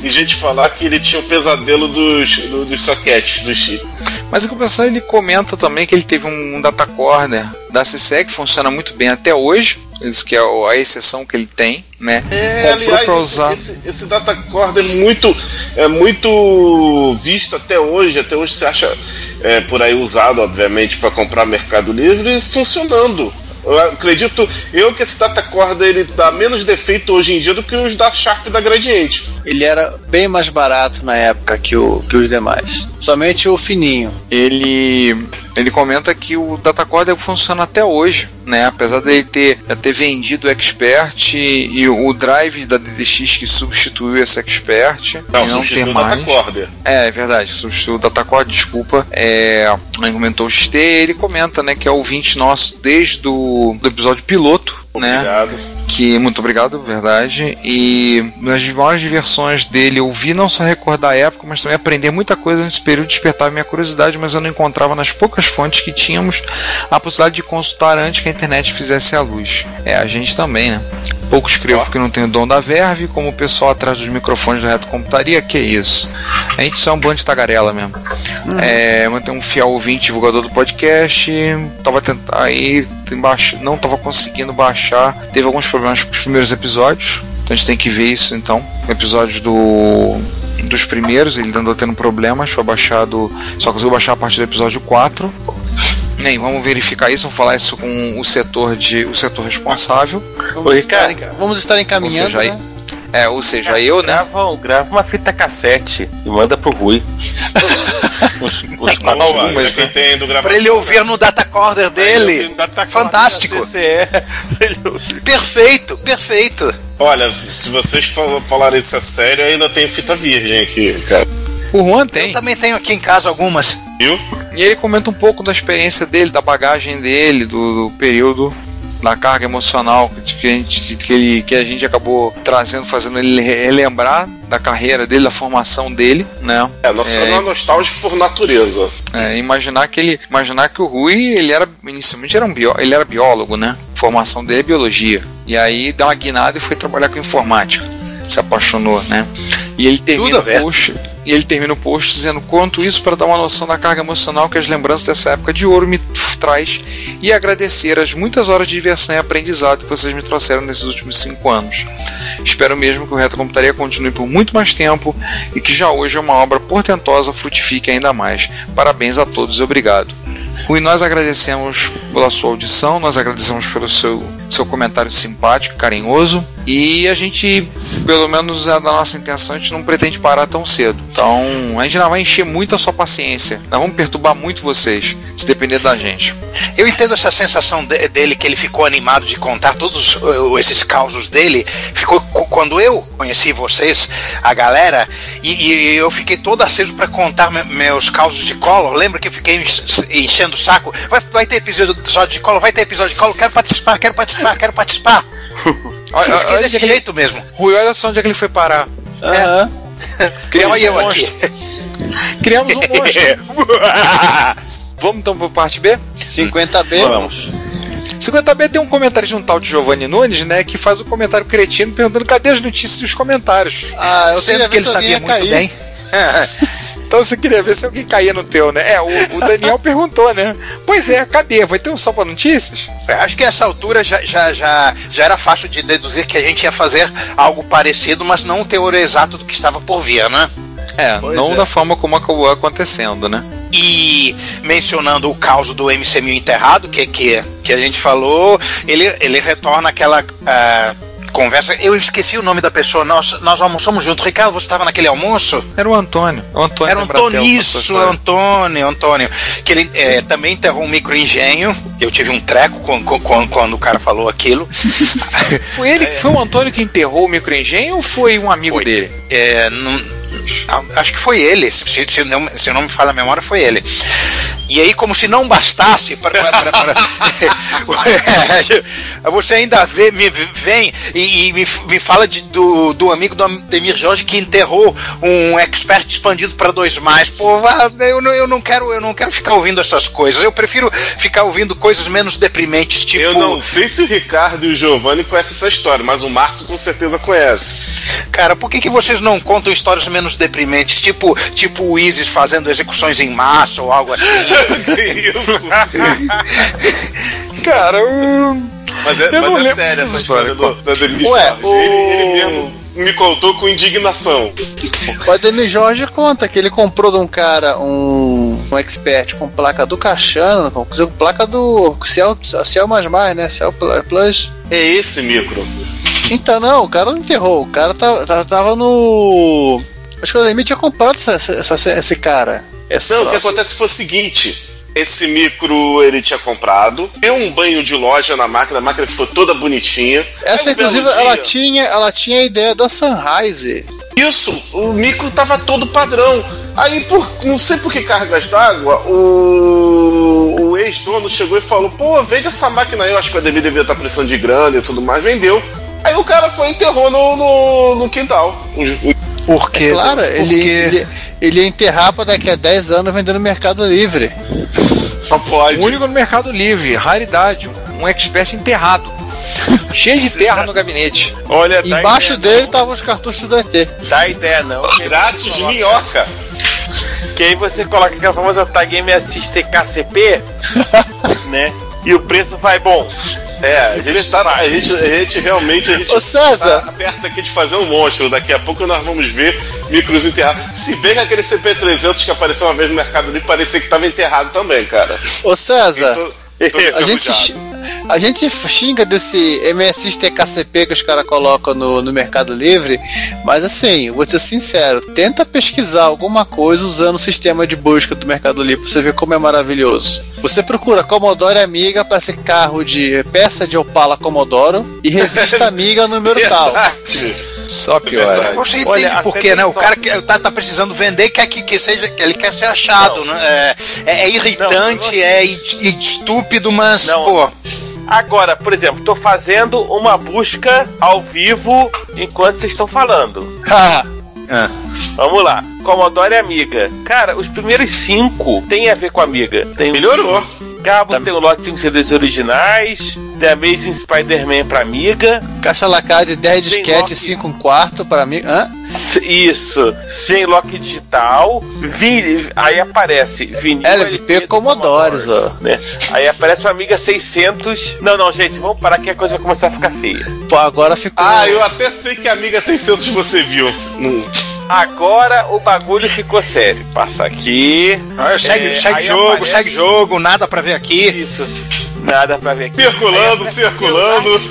e gente falar que ele tinha o pesadelo dos, do- dos soquetes, dos chips.
Mas em compensação ele comenta também que ele teve um data corner da CSEC que funciona muito bem até hoje. Isso que é a exceção que ele tem, né?
É,
Comprou
aliás,
pra
esse,
usar.
esse, esse data é muito, é muito visto até hoje. Até hoje você acha é, por aí usado, obviamente, para comprar Mercado Livre funcionando. Eu acredito eu que esse data cord ele dá menos defeito hoje em dia do que os da Sharp e da Gradiente.
Ele era bem mais barato na época que, o, que os demais. Somente o fininho.
Ele ele comenta que o Datacorder funciona até hoje, né? Apesar dele ter já ter vendido o Expert e, e o drive da DDX que substituiu esse Expert
Não,
não
substituiu o. Datacorder.
É, é verdade, substituiu o Datacord, desculpa. É, ele comentou o XT, ele comenta, né, que é ouvinte nosso desde o do episódio piloto, né?
Obrigado.
Que muito obrigado, verdade. E nas maiores diversões dele, eu vi não só recordar a época, mas também aprender muita coisa nesse período, despertava minha curiosidade, mas eu não encontrava nas poucas fontes que tínhamos a possibilidade de consultar antes que a internet fizesse a luz. É, a gente também, né? Pouco escrevo que não tem o dom da verve, como o pessoal atrás dos microfones do Reto Computaria, que é isso. A gente só é um bando de tagarela mesmo. É, mas tem um fiel ouvinte, divulgador do podcast, tava tentando aí, tem baix- não tava conseguindo baixar, teve alguns problemas com os primeiros episódios, então a gente tem que ver isso então. Episódios do dos primeiros, ele andou tendo problemas, foi baixado, só conseguiu baixar a partir do episódio 4. Bem, vamos verificar isso, vamos falar isso com o setor de o setor responsável.
Vamos, estar, enca- vamos estar encaminhando.
Ou seja,
né?
É, ou seja, eu, né?
Grava, grava uma fita cassete e manda pro Rui. os,
algumas, né?
Pra ele ouvir no data corder dele. Fantástico. Perfeito, perfeito.
Olha, se vocês fal- falarem isso a sério, ainda tem fita virgem aqui, cara.
O Juan tem.
Eu também tenho aqui em casa algumas.
Viu?
E ele comenta um pouco da experiência dele, da bagagem dele, do, do período da carga emocional que, a gente, que, ele, que a gente acabou trazendo, fazendo ele relembrar da carreira dele, da formação dele, né?
É, nós uma nostálgico por natureza.
É, imaginar que ele, imaginar que o Rui, ele era inicialmente era um bió, ele era biólogo, né? A formação dele é biologia. E aí deu uma guinada e foi trabalhar com informática. Se apaixonou, né? E ele termina
Tudo
o e ele termina o post dizendo quanto isso para dar uma noção da carga emocional que as lembranças dessa época de ouro me traz e agradecer as muitas horas de diversão e aprendizado que vocês me trouxeram nesses últimos cinco anos. Espero mesmo que o Reto Computaria continue por muito mais tempo e que já hoje é uma obra portentosa frutifique ainda mais. Parabéns a todos e obrigado. Rui, nós agradecemos pela sua audição, nós agradecemos pelo seu, seu comentário simpático, carinhoso e a gente, pelo menos é da nossa intenção, a gente não pretende parar tão cedo. Então a gente não vai encher muito a sua paciência, nós vamos perturbar muito vocês, se depender da gente.
Eu entendo essa sensação de- dele que ele ficou animado de contar todos uh, esses causos dele. Ficou cu- quando eu conheci vocês, a galera, e, e eu fiquei todo aceso para contar me- meus causos de colo. Lembra que eu fiquei ench- enchendo o saco? Vai, vai ter episódio de colo, vai ter episódio de colo. Quero participar, quero participar, quero participar.
Olha, olha
desse
é ele-
jeito mesmo.
Rui, olha só onde é que ele foi parar.
Aham.
Criamos
Olha eu
um monstro. Criamos um monstro. Vamos então para parte B?
50B.
Vamos.
50B tem um comentário de um tal de Giovanni Nunes, né? Que faz um comentário cretino perguntando cadê as notícias e os comentários.
Ah, eu
Sendo
queria
que ele sabia
ia
muito
cair.
bem.
Então você queria ver se alguém caía no teu, né? É, o, o Daniel perguntou, né? Pois é, cadê? Vai ter um só para notícias?
É, Acho que essa altura já, já, já, já era fácil de deduzir que a gente ia fazer algo parecido, mas não o teor exato do que estava por vir, né?
É,
Pois
não
é.
da forma como acabou acontecendo, né?
E mencionando o caos do MC1000 enterrado, que, que, que a gente falou, ele, ele retorna aquela ah, conversa. Eu esqueci o nome da pessoa, nós, nós almoçamos junto. Ricardo, você estava naquele almoço?
Era o Antônio. O Antônio
Era o Antônio, isso. Antônio, Antônio. Que ele eh, também enterrou um microengenho. Eu tive um treco quando, quando, quando o cara falou aquilo.
Foi ele, foi o Antônio que enterrou o microengenho ou foi um amigo
Foi.
dele?
É, não- acho que foi ele, se, se não, se não me falha a memória, foi ele. E aí, como se não bastasse, pra, pra- pra- você ainda vê, me vem e, e me, me fala de- do, do amigo do Demir Jorge que enterrou um expert expandido para dois mais. Pô, eu, não- eu não quero, eu não quero ficar ouvindo essas coisas. Eu prefiro ficar ouvindo coisas menos deprimentes, tipo.
Eu não sei se o Ricardo e o Giovanni conhecem essa história, mas o Márcio com certeza conhece.
Cara, por que, que vocês não contam histórias menos deprimentes, tipo, tipo o Isis fazendo execuções em massa ou algo assim?
que isso?
Cara, eu...
Mas é,
Eu
mas é séria essa história do,
Ué,
Jorge.
o-
Ele, ele mesmo me contou com indignação.
O Ademir Jorge conta que ele comprou de um cara um, um expert com placa do Caixano, com, com placa do Ciel, Ciel né? Ciel Pl- Plus.
É esse micro.
Então, não, o cara não enterrou. O cara tá- tá- tava no. Acho que o Ademir tinha comprado essa, essa- essa- esse cara. Esse
Não, o que acontece foi o seguinte. Esse micro ele tinha comprado, deu um banho de loja na máquina, a máquina ficou toda bonitinha.
Essa,
um
inclusive, ela
dia-
tinha, ela tinha a ideia da Sunrise.
Isso, o micro tava todo padrão. Aí, por, não sei por que cargas d'água, o, o ex-dono chegou e falou: pô, vende essa máquina aí, eu acho que o Ademir devia estar precisando de grana e tudo mais. Vendeu. Aí o cara foi e enterrou no, no, no quintal. O- o-
Por quê?
É claro, ele,
Porque-
ele, ele ia enterrar pra daqui a 10 anos vendendo no Mercado Livre.
Só pode.
O único no Mercado Livre, raridade, um expert enterrado. Cheio de terra no gabinete.
Olha, dá
Embaixo
ideia,
dele estavam os cartuchos do ET.
Dá ideia não.
Grátis
você coloca-
minhoca.
Que aí você coloca aquela famosa tag MSX TKCP, né? E o preço vai bom.
É, a gente, tá, a, gente, a gente realmente a gente
Ô, César.
tá perto aqui de fazer um monstro. Daqui a pouco nós vamos ver micros enterrados. Se bem que aquele CP300 que apareceu uma vez no Mercado Livre parecia que estava enterrado também, cara.
Ô César,
Tô- tô
a gente,
enferrujado.
A gente xinga desse MSX TKCP que os caras colocam no, no Mercado Livre, mas assim, vou ser sincero, tenta pesquisar alguma coisa usando o sistema de busca do Mercado Livre pra você ver como é maravilhoso. Você procura Commodore Amiga para esse carro de peça de Opala Commodoro e revista Amiga número tal.
Só piora.
Você entende
Olha,
por quê, né? O cara que tá, tá precisando vender quer que, que seja, que ele quer ser achado, né? É, é- é irritante,
Não,
é estúpido, mas,
Não.
pô.
Agora, por exemplo, tô fazendo uma busca ao vivo enquanto vocês estão falando. Vamos lá. Commodore Amiga. Cara, os primeiros cinco tem a ver com Amiga. Tem
Melhorou.
Cabo, tem o lote 5 CDs originais, The Amazing Spider-Man pra Amiga.
Caixa lacrada de 10
Tem
disquete,
Loki.
5 um quarto para mim. Hã?
Isso. Genlock Digital. Vi- aí aparece vinil
LP
do
Commodores, ó.
né? Aí aparece uma Amiga 600. Não, não, gente, vamos parar que a coisa vai começar a ficar feia.
Pô, agora ficou.
Ah, eu até sei que a Amiga 600 você viu. Hum.
Agora o bagulho ficou sério. Passa aqui.
Segue,
É,
segue
aí
jogo,
aparece-
segue jogo, nada pra ver aqui.
Isso. Nada pra ver aqui.
Circulando, circulando.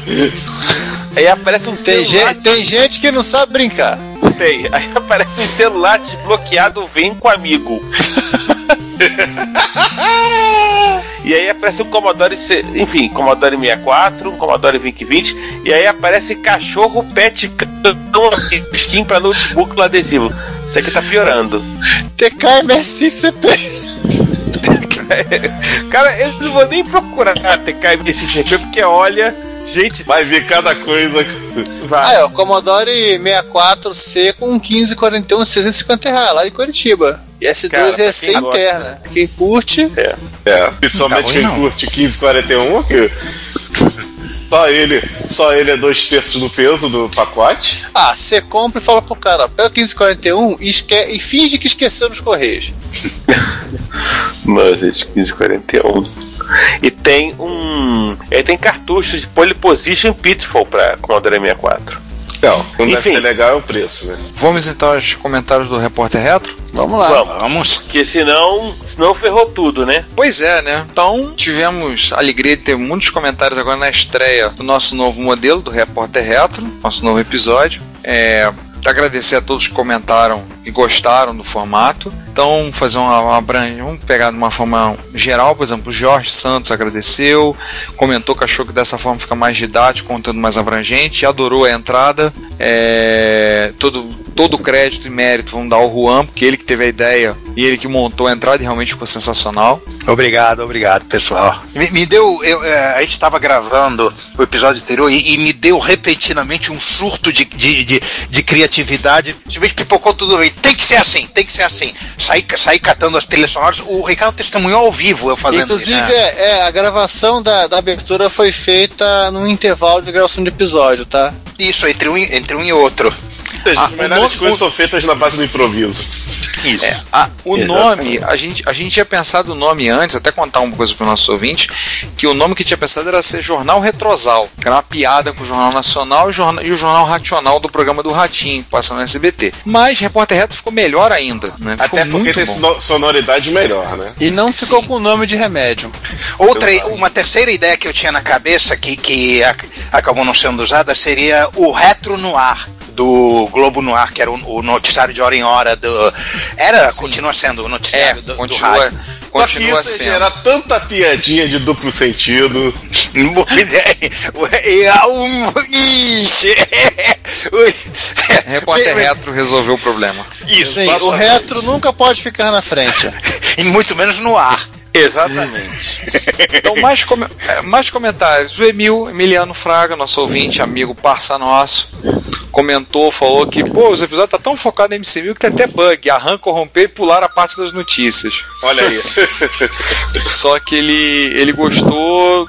Aí aparece um
Tem,
celular.
gente, tem gente que não sabe brincar.
Tem. Aí aparece um celular desbloqueado, vem com amigo. e aí aparece um Commodore, C- enfim, Commodore 64, um Commodore 2020, e aí aparece cachorro pet cão skin pra notebook no adesivo. Isso aqui tá piorando.
TKMSCP.
Cara, eu não vou nem procurar TK esse GP, porque olha, gente,
Vai ver cada coisa.
vai.
Ah, é, o Commodore 64C com 1541 650 reais lá em Curitiba. E S2
Cara,
é
gosta,
interna. Quem curte,
É, principalmente
Tá ruim,
quem
não.
curte 1541, que só ele, só ele é dois terços do peso do pacote.
ah, você compra e fala pro cara, ó, pega o 1541 e, esque e finge que esqueceu nos correios.
Mano, gente, 1541. E tem um. Ele tem cartuchos de Pole Position Pitfall pra Commodore 64.
Não, não deve
Enfim.
ser legal é o preço, né?
Vamos então aos comentários do repórter retro?
Vamos lá.
Vamos.
Vamos.
Porque senão. Senão ferrou tudo, né?
Pois é, né? Então, tivemos a alegria de ter muitos comentários agora na estreia do nosso novo modelo, do Repórter Retro, nosso novo episódio. É, agradecer a todos que comentaram e gostaram do formato. Então, fazer uma, uma vamos pegar de uma forma geral, por exemplo, o Jorge Santos agradeceu, comentou que achou que dessa forma fica mais didático, conteúdo mais abrangente, adorou a entrada. É, todo
todo o crédito e mérito vamos dar ao Juan, porque ele que teve a ideia e ele que montou a entrada e realmente ficou sensacional.
Obrigado, obrigado, pessoal. Me, me deu. eu, é, a gente estava gravando o episódio anterior e, e me deu repentinamente um surto de, de, de, de criatividade. Simplesmente pipocou tudo Tem que ser assim, tem que ser assim. Saí, saí catando as trilhas sonoras. O Ricardo testemunhou ao vivo eu fazendo
Inclusive,
isso.
é, é, a gravação da, da abertura foi feita num intervalo de gravação de episódio, tá?
Isso, entre um, entre um e outro.
As melhores coisas são feitas na base do improviso.
Isso.
É, a- o
Exatamente.
nome, a gente, a gente tinha pensado o nome antes, até contar uma coisa para os nossos ouvintes, que o nome que tinha pensado era ser Jornal Retrosal, que era uma piada com o Jornal Nacional e o Jornal, e o jornal Racional do programa do Ratinho, que passa no SBT. Mas Repórter Reto ficou melhor ainda, né? Ficou
Até porque
muito
tem
bom.
sono- sonoridade melhor, né?
E não ficou com o nome de remédio.
Outra, uma terceira ideia que eu tinha na cabeça que, que ac- acabou não sendo usada seria o Retro Noir do Globo Noir, que era o, o noticiário de hora em hora do. Era, continua sendo o noticiário do, do
continua,
rádio.
Só que isso ia gerar tanta piadinha de duplo sentido.
Repórter Retro resolveu o problema.
Isso,
Sim, o retro nunca pode ficar na frente.
E muito menos no ar.
Exatamente.
Então, mais, come- é, mais comentários. O Emil, Emiliano Fraga, nosso ouvinte, amigo, parça nosso, comentou, falou que, pô, os episódios tá tão focados em MC1000 que tem até bug, arranca, corromper e pular a parte das notícias.
Olha aí.
Só que ele, ele gostou,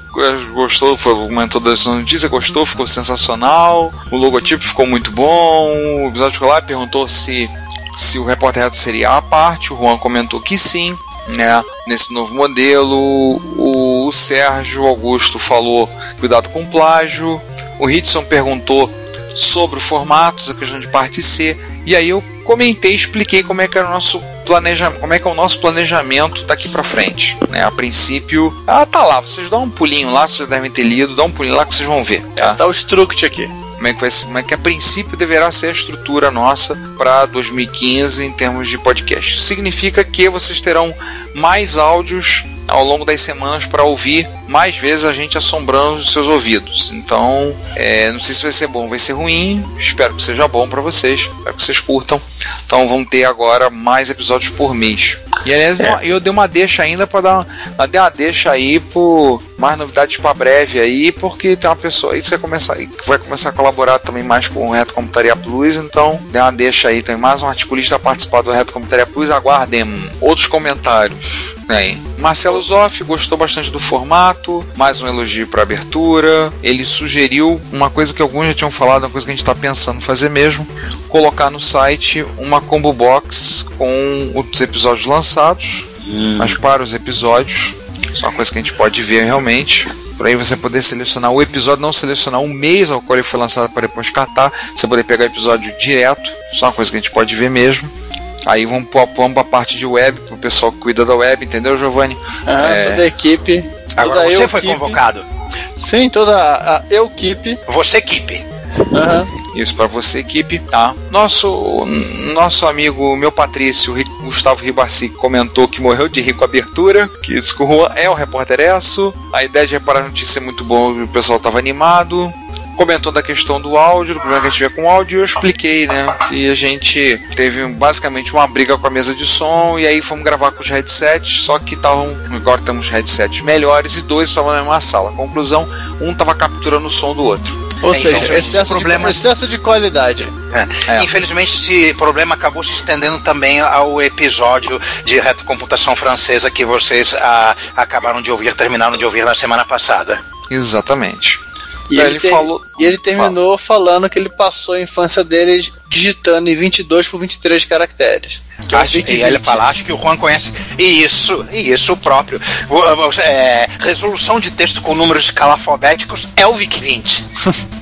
gostou, foi, comentou das notícias, gostou, ficou sensacional, o logotipo ficou muito bom, o episódio ficou lá e perguntou se, se o repórter reto seria a parte, o Juan comentou que sim, né, nesse novo modelo, o, o Sérgio Augusto falou cuidado com plágio, o Hitson perguntou sobre o formato, a questão de parte C, e aí eu comentei, expliquei como é que era o nosso planejamento, como é que é o nosso planejamento daqui para frente, né? A princípio, ela tá lá, vocês dão um pulinho lá, vocês devem ter lido, dá um pulinho lá que vocês vão ver, tá?
Tá o struct aqui.
Como é que vai como é que a princípio deverá ser a estrutura nossa para 2015 em termos de podcast. Significa que vocês terão mais áudios ao longo das semanas para ouvir mais vezes a gente assombrando os seus ouvidos. Então, é, não sei se vai ser bom, vai ser ruim. Espero que seja bom para vocês, espero que vocês curtam. Então, vão ter agora mais episódios por mês. E aliás, eu- eu dei uma deixa ainda para dar uma, dei uma deixa aí por mais novidades para breve aí, porque tem uma pessoa aí que vai começar, que vai começar a colaborar também mais com o Reto Computaria Plus, então dei uma deixa aí, tem mais um articulista a participar do Reto Computaria Plus, aguardem outros comentários. Marcelo Zoff gostou bastante do formato, mais um elogio para abertura. Ele sugeriu uma coisa que alguns já tinham falado, uma coisa que a gente está pensando fazer mesmo, colocar no site uma combo box com os episódios lançados, mas para os episódios, isso é uma coisa que a gente pode ver realmente. Por aí você poder selecionar o episódio, não selecionar o mês ao qual ele foi lançado para depois catar, você poder pegar o episódio direto, isso é uma coisa que a gente pode ver mesmo. Aí vamos para vamos a parte de web, pro pessoal que cuida da web, entendeu, Giovanni?
Ah,
É,
Toda a equipe.
Agora
toda
você
eu
foi
equipe.
convocado.
Sim, toda a, equipe.
Você equipe.
Aham.
Isso para você, equipe. Tá. Nosso, nosso amigo, meu Patrício, Gustavo Ribassi, comentou que morreu de rir com a abertura, que isso que o Juan é o repórter Esso. A ideia de reparar a notícia é muito boa, o pessoal estava animado. Comentou da questão do áudio, do problema que a gente vê com o áudio, e eu expliquei, né? Que a gente teve basicamente uma briga com a mesa de som, e aí fomos gravar com os headsets, só que estavam. Agora temos headsets melhores e dois estavam na mesma sala. Conclusão, um estava capturando o som do outro.
Ou
É,
seja, excesso,
problema-
de, excesso de qualidade.
É. Infelizmente, esse problema acabou se estendendo também ao episódio de retrocomputação francesa que vocês ah, acabaram de ouvir, terminaram de ouvir na semana passada.
Exatamente.
E ele,
ele
ter-
falou-
e ele terminou falando que ele passou a infância dele digitando em 22 por 23 caracteres. Que é
Acho,
Vic
e ele
20.
fala, acho que o Juan conhece. Isso, isso próprio. O- o- é, resolução de texto com números escalafobéticos é o VIC 20.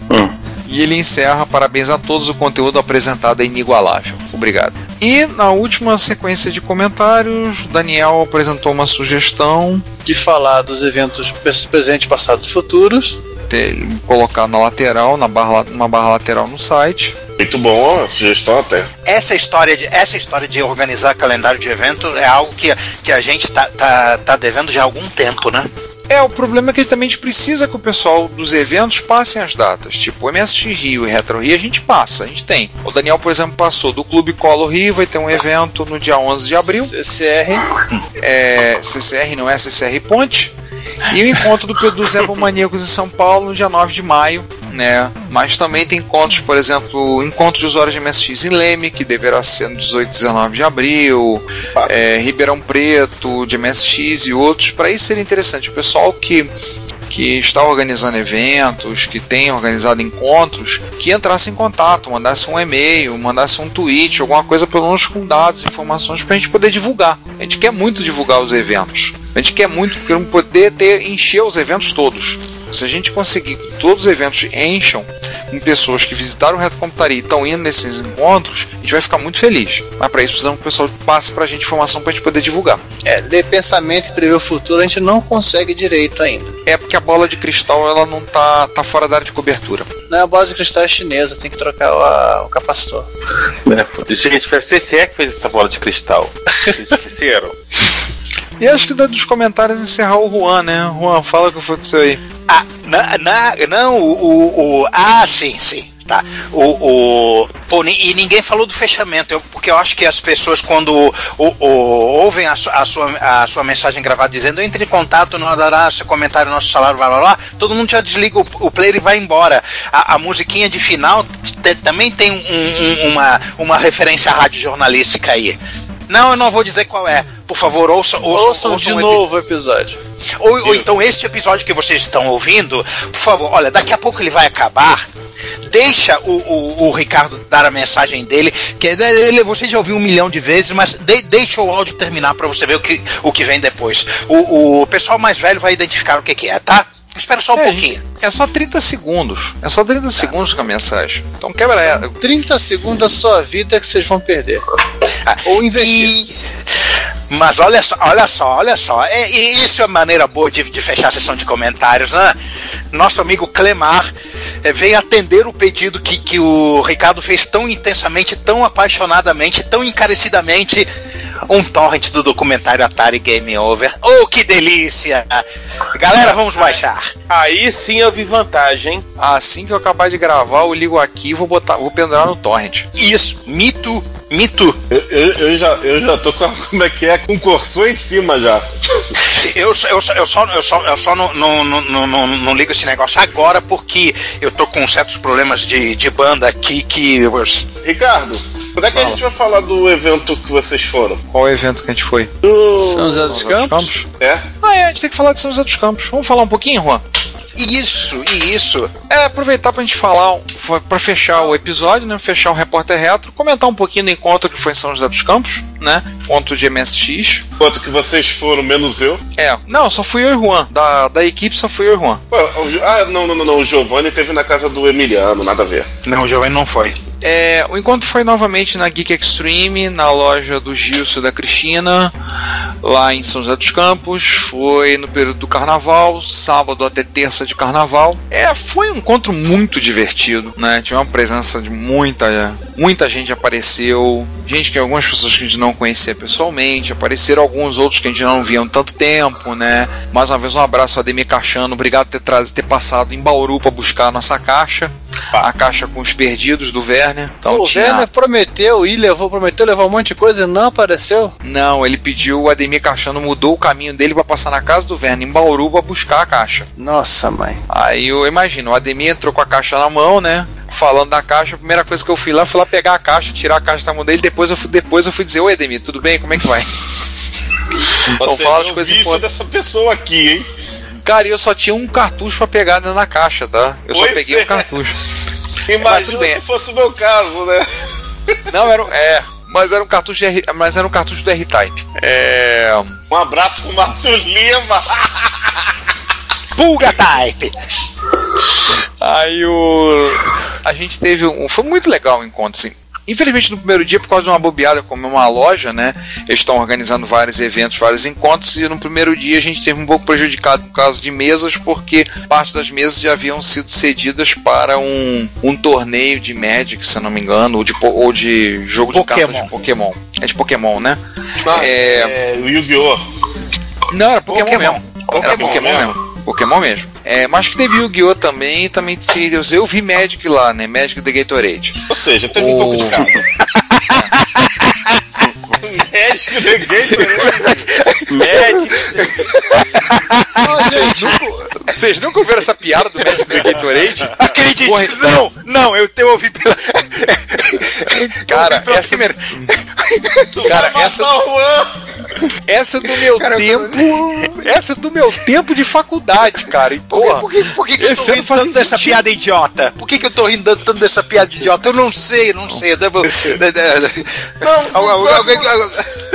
E ele encerra, parabéns a todos, o conteúdo apresentado é inigualável. Obrigado. E na última sequência de comentários, Daniel apresentou uma sugestão
De falar dos eventos pres- presentes, passados e futuros.
De colocar na lateral, na barra, uma barra lateral no site.
Muito bom, sugestão até.
Essa história de, essa história de organizar calendário de evento é algo que, que a gente tá, tá, tá devendo já há algum tempo, né?
É, o problema é que também a gente precisa que o pessoal dos eventos passem as datas. Tipo, o MSX Rio e Retro Rio a gente passa, a gente tem. O Daniel, por exemplo, passou do Clube Colo Rio, vai ter um evento no dia 11 de abril.
CCR.
É, CCR não é CCR Ponte. E o encontro do, do Zé Maníacos em São Paulo no dia 9 de maio, né? Mas também tem encontros, por exemplo, encontro de usuários de MSX em Leme, que deverá ser no 18 e 19 de abril, é, Ribeirão Preto, de MSX e outros. Para isso seria interessante. O pessoal que que está organizando eventos, que tem organizado encontros, que entrasse em contato, mandasse um e-mail, mandasse um tweet, alguma coisa pelo menos com dados, informações para a gente poder divulgar. A gente quer muito divulgar os eventos. A gente quer muito poder ter encher os eventos todos. Se a gente conseguir que todos os eventos encham com pessoas que visitaram o Reto Computaria e estão indo nesses encontros, a gente vai ficar muito feliz. Mas para isso precisamos que o pessoal passe para a gente informação para a gente poder divulgar.
É, ler pensamento e prever o futuro a gente não consegue direito ainda.
É porque a bola de cristal ela não tá, tá fora da área de cobertura.
Não, a bola de cristal é chinesa, tem que trocar o, a- o capacitor.
É, gente, foi a CCE que fez essa bola de cristal. Vocês esqueceram?
E acho que dos comentários encerrar o Juan, né? Juan, fala o que foi aí.
Ah, na, na- não, o, o, o- Ah, sim, sim. Tá. O, o, pô, e ninguém falou do fechamento, eu- porque eu acho que as pessoas, quando o, o- ouvem a, a sua, a sua mensagem gravada dizendo entre em contato, não dará seu comentário, nosso salário, blá blá blá, todo mundo já desliga o, o player e vai embora. A, a musiquinha de final também tem um- um- uma, uma referência rádio jornalística aí. Não, eu não vou dizer qual é. Por favor, ouçam, ouçam,
Ouçam de
ouçam o epi-
novo o episódio.
ou, ou então este episódio que vocês estão ouvindo, por favor, olha, daqui a pouco ele vai acabar. Deixa o, o, o Ricardo dar a mensagem dele, que é- ele, você já ouviu um milhão de vezes, mas de- deixa o áudio terminar para você ver o que, o que vem depois. O, o pessoal mais velho vai identificar o que, que é, tá? Espera só um
É,
pouquinho.
é só 30 segundos. É só 30 segundos com a mensagem. Então quebra ela.
30 segundos da sua vida que vocês vão perder. Ou investir.
Mas olha só, olha só, olha só. É, e isso é maneira boa de, de fechar a sessão de comentários, né? Nosso amigo Clemar eh, veio atender o pedido que, que o Ricardo fez tão intensamente, tão apaixonadamente, tão encarecidamente. Um torrent do documentário Atari Game Over. Oh, que delícia! Galera, vamos baixar.
Aí sim eu vi vantagem, hein?
Assim que eu acabar de gravar, eu ligo aqui e vou botar, vou pendurar no torrent.
Isso, mito, mito.
Eu, eu, eu já, eu já tô com a, como é que é? Com o cursor em cima já.
Eu, só- eu, só- eu só, eu só, eu só não, não, não, não, não, não ligo esse negócio agora porque eu tô com certos problemas de, de banda aqui que.
Ricardo, quando é que a gente vai falar do evento que vocês foram?
Qual é o evento que a gente foi?
Do...
São José dos Campos?
É?
Ah, é, a gente tem que falar de São José dos Campos. Vamos falar um pouquinho, Juan?
Isso, isso.
É, aproveitar pra gente falar, pra fechar o episódio, né? Fechar o Repórter Retro, comentar um pouquinho do encontro que foi em São José dos Campos, né? Encontro de MSX.
Quanto que vocês foram, menos eu?
É, não, só fui eu e Juan. Da, da equipe só fui eu e Juan.
Ué, o ah, não, não, não, não. O Giovanni teve na casa do Emiliano, nada a ver.
Não, o Giovanni não foi.
É, o encontro foi novamente na Geek Extreme, na loja do Gilson e da Cristina, lá em São José dos Campos. Foi no período do carnaval, sábado até terça de carnaval. É, foi um encontro muito divertido, né? Tive uma presença de muita, muita gente apareceu, gente que algumas pessoas que a gente não conhecia pessoalmente, apareceram alguns outros que a gente não via há tanto tempo, né? Mais uma vez um abraço a Ademir Cachano, obrigado por ter trazido, ter passado em Bauru para buscar a nossa caixa. A caixa com os perdidos do Werner. Então
o
tinha-
Werner prometeu e levou, prometeu levar um monte de coisa e não apareceu.
Não, ele pediu, o Ademir Cachano mudou o caminho dele pra passar na casa do Werner em Bauru pra buscar a caixa.
Nossa, mãe.
Aí eu imagino, o Ademir entrou com a caixa na mão, né? Falando da caixa, a primeira coisa que eu fui lá, fui lá pegar a caixa, tirar a caixa da mão dele, depois eu fui, depois eu fui dizer, oi Ademir, tudo bem? Como é que vai?
Você
falar as coisas importantes.
dessa pessoa aqui, hein?
Cara, e eu só tinha um cartucho pra pegar dentro da caixa, tá? Eu só
Pois
peguei
é.
um cartucho. Mas
Imagina se fosse o meu caso, né?
Não, era um- é, mas era um cartucho R, mas era um cartucho do R-Type. É,
Um abraço pro Márcio Lima.
Pulga Type!
Aí o. A gente teve um. Foi muito legal o encontro, assim. Infelizmente, no primeiro dia, por causa de uma bobeada, como é uma loja, né? Eles estão organizando vários eventos, vários encontros, e no primeiro dia a gente teve um pouco prejudicado por causa de mesas, porque parte das mesas já haviam sido cedidas para um, um torneio de Magic, se eu não me engano, ou de, ou de jogo de
Pokémon.
cartas de Pokémon. É de Pokémon, né?
Não,
É.
é... o Yu-Gi-Oh!
Não, era Pokémon,
Pokémon.
mesmo. Era
Pokémon
Pokémon
mesmo.
mesmo. Pokémon mesmo. É, mas que teve Yu-Gi-Oh! também, e também tinha- eu, vi Magic lá, né? Magic the Gatorade.
Ou seja, teve um
O-
pouco de cada. Médico de gay,
Magic.
Vocês nunca, ouviram essa piada do Magic the Gatorade?
Acredite,
Porra,
não, não, eu te ouvi pela.
Cara,
pela
essa,
primeira-
cara, essa, essa é do meu tempo. Essa é do meu tempo de faculdade, cara. E, porra,
Por que, por que, que eu
esse
tô rindo tanto dessa piada idiota? Por que, que eu tô rindo tanto dessa piada idiota? Eu não sei, eu não sei. Eu al- alguém-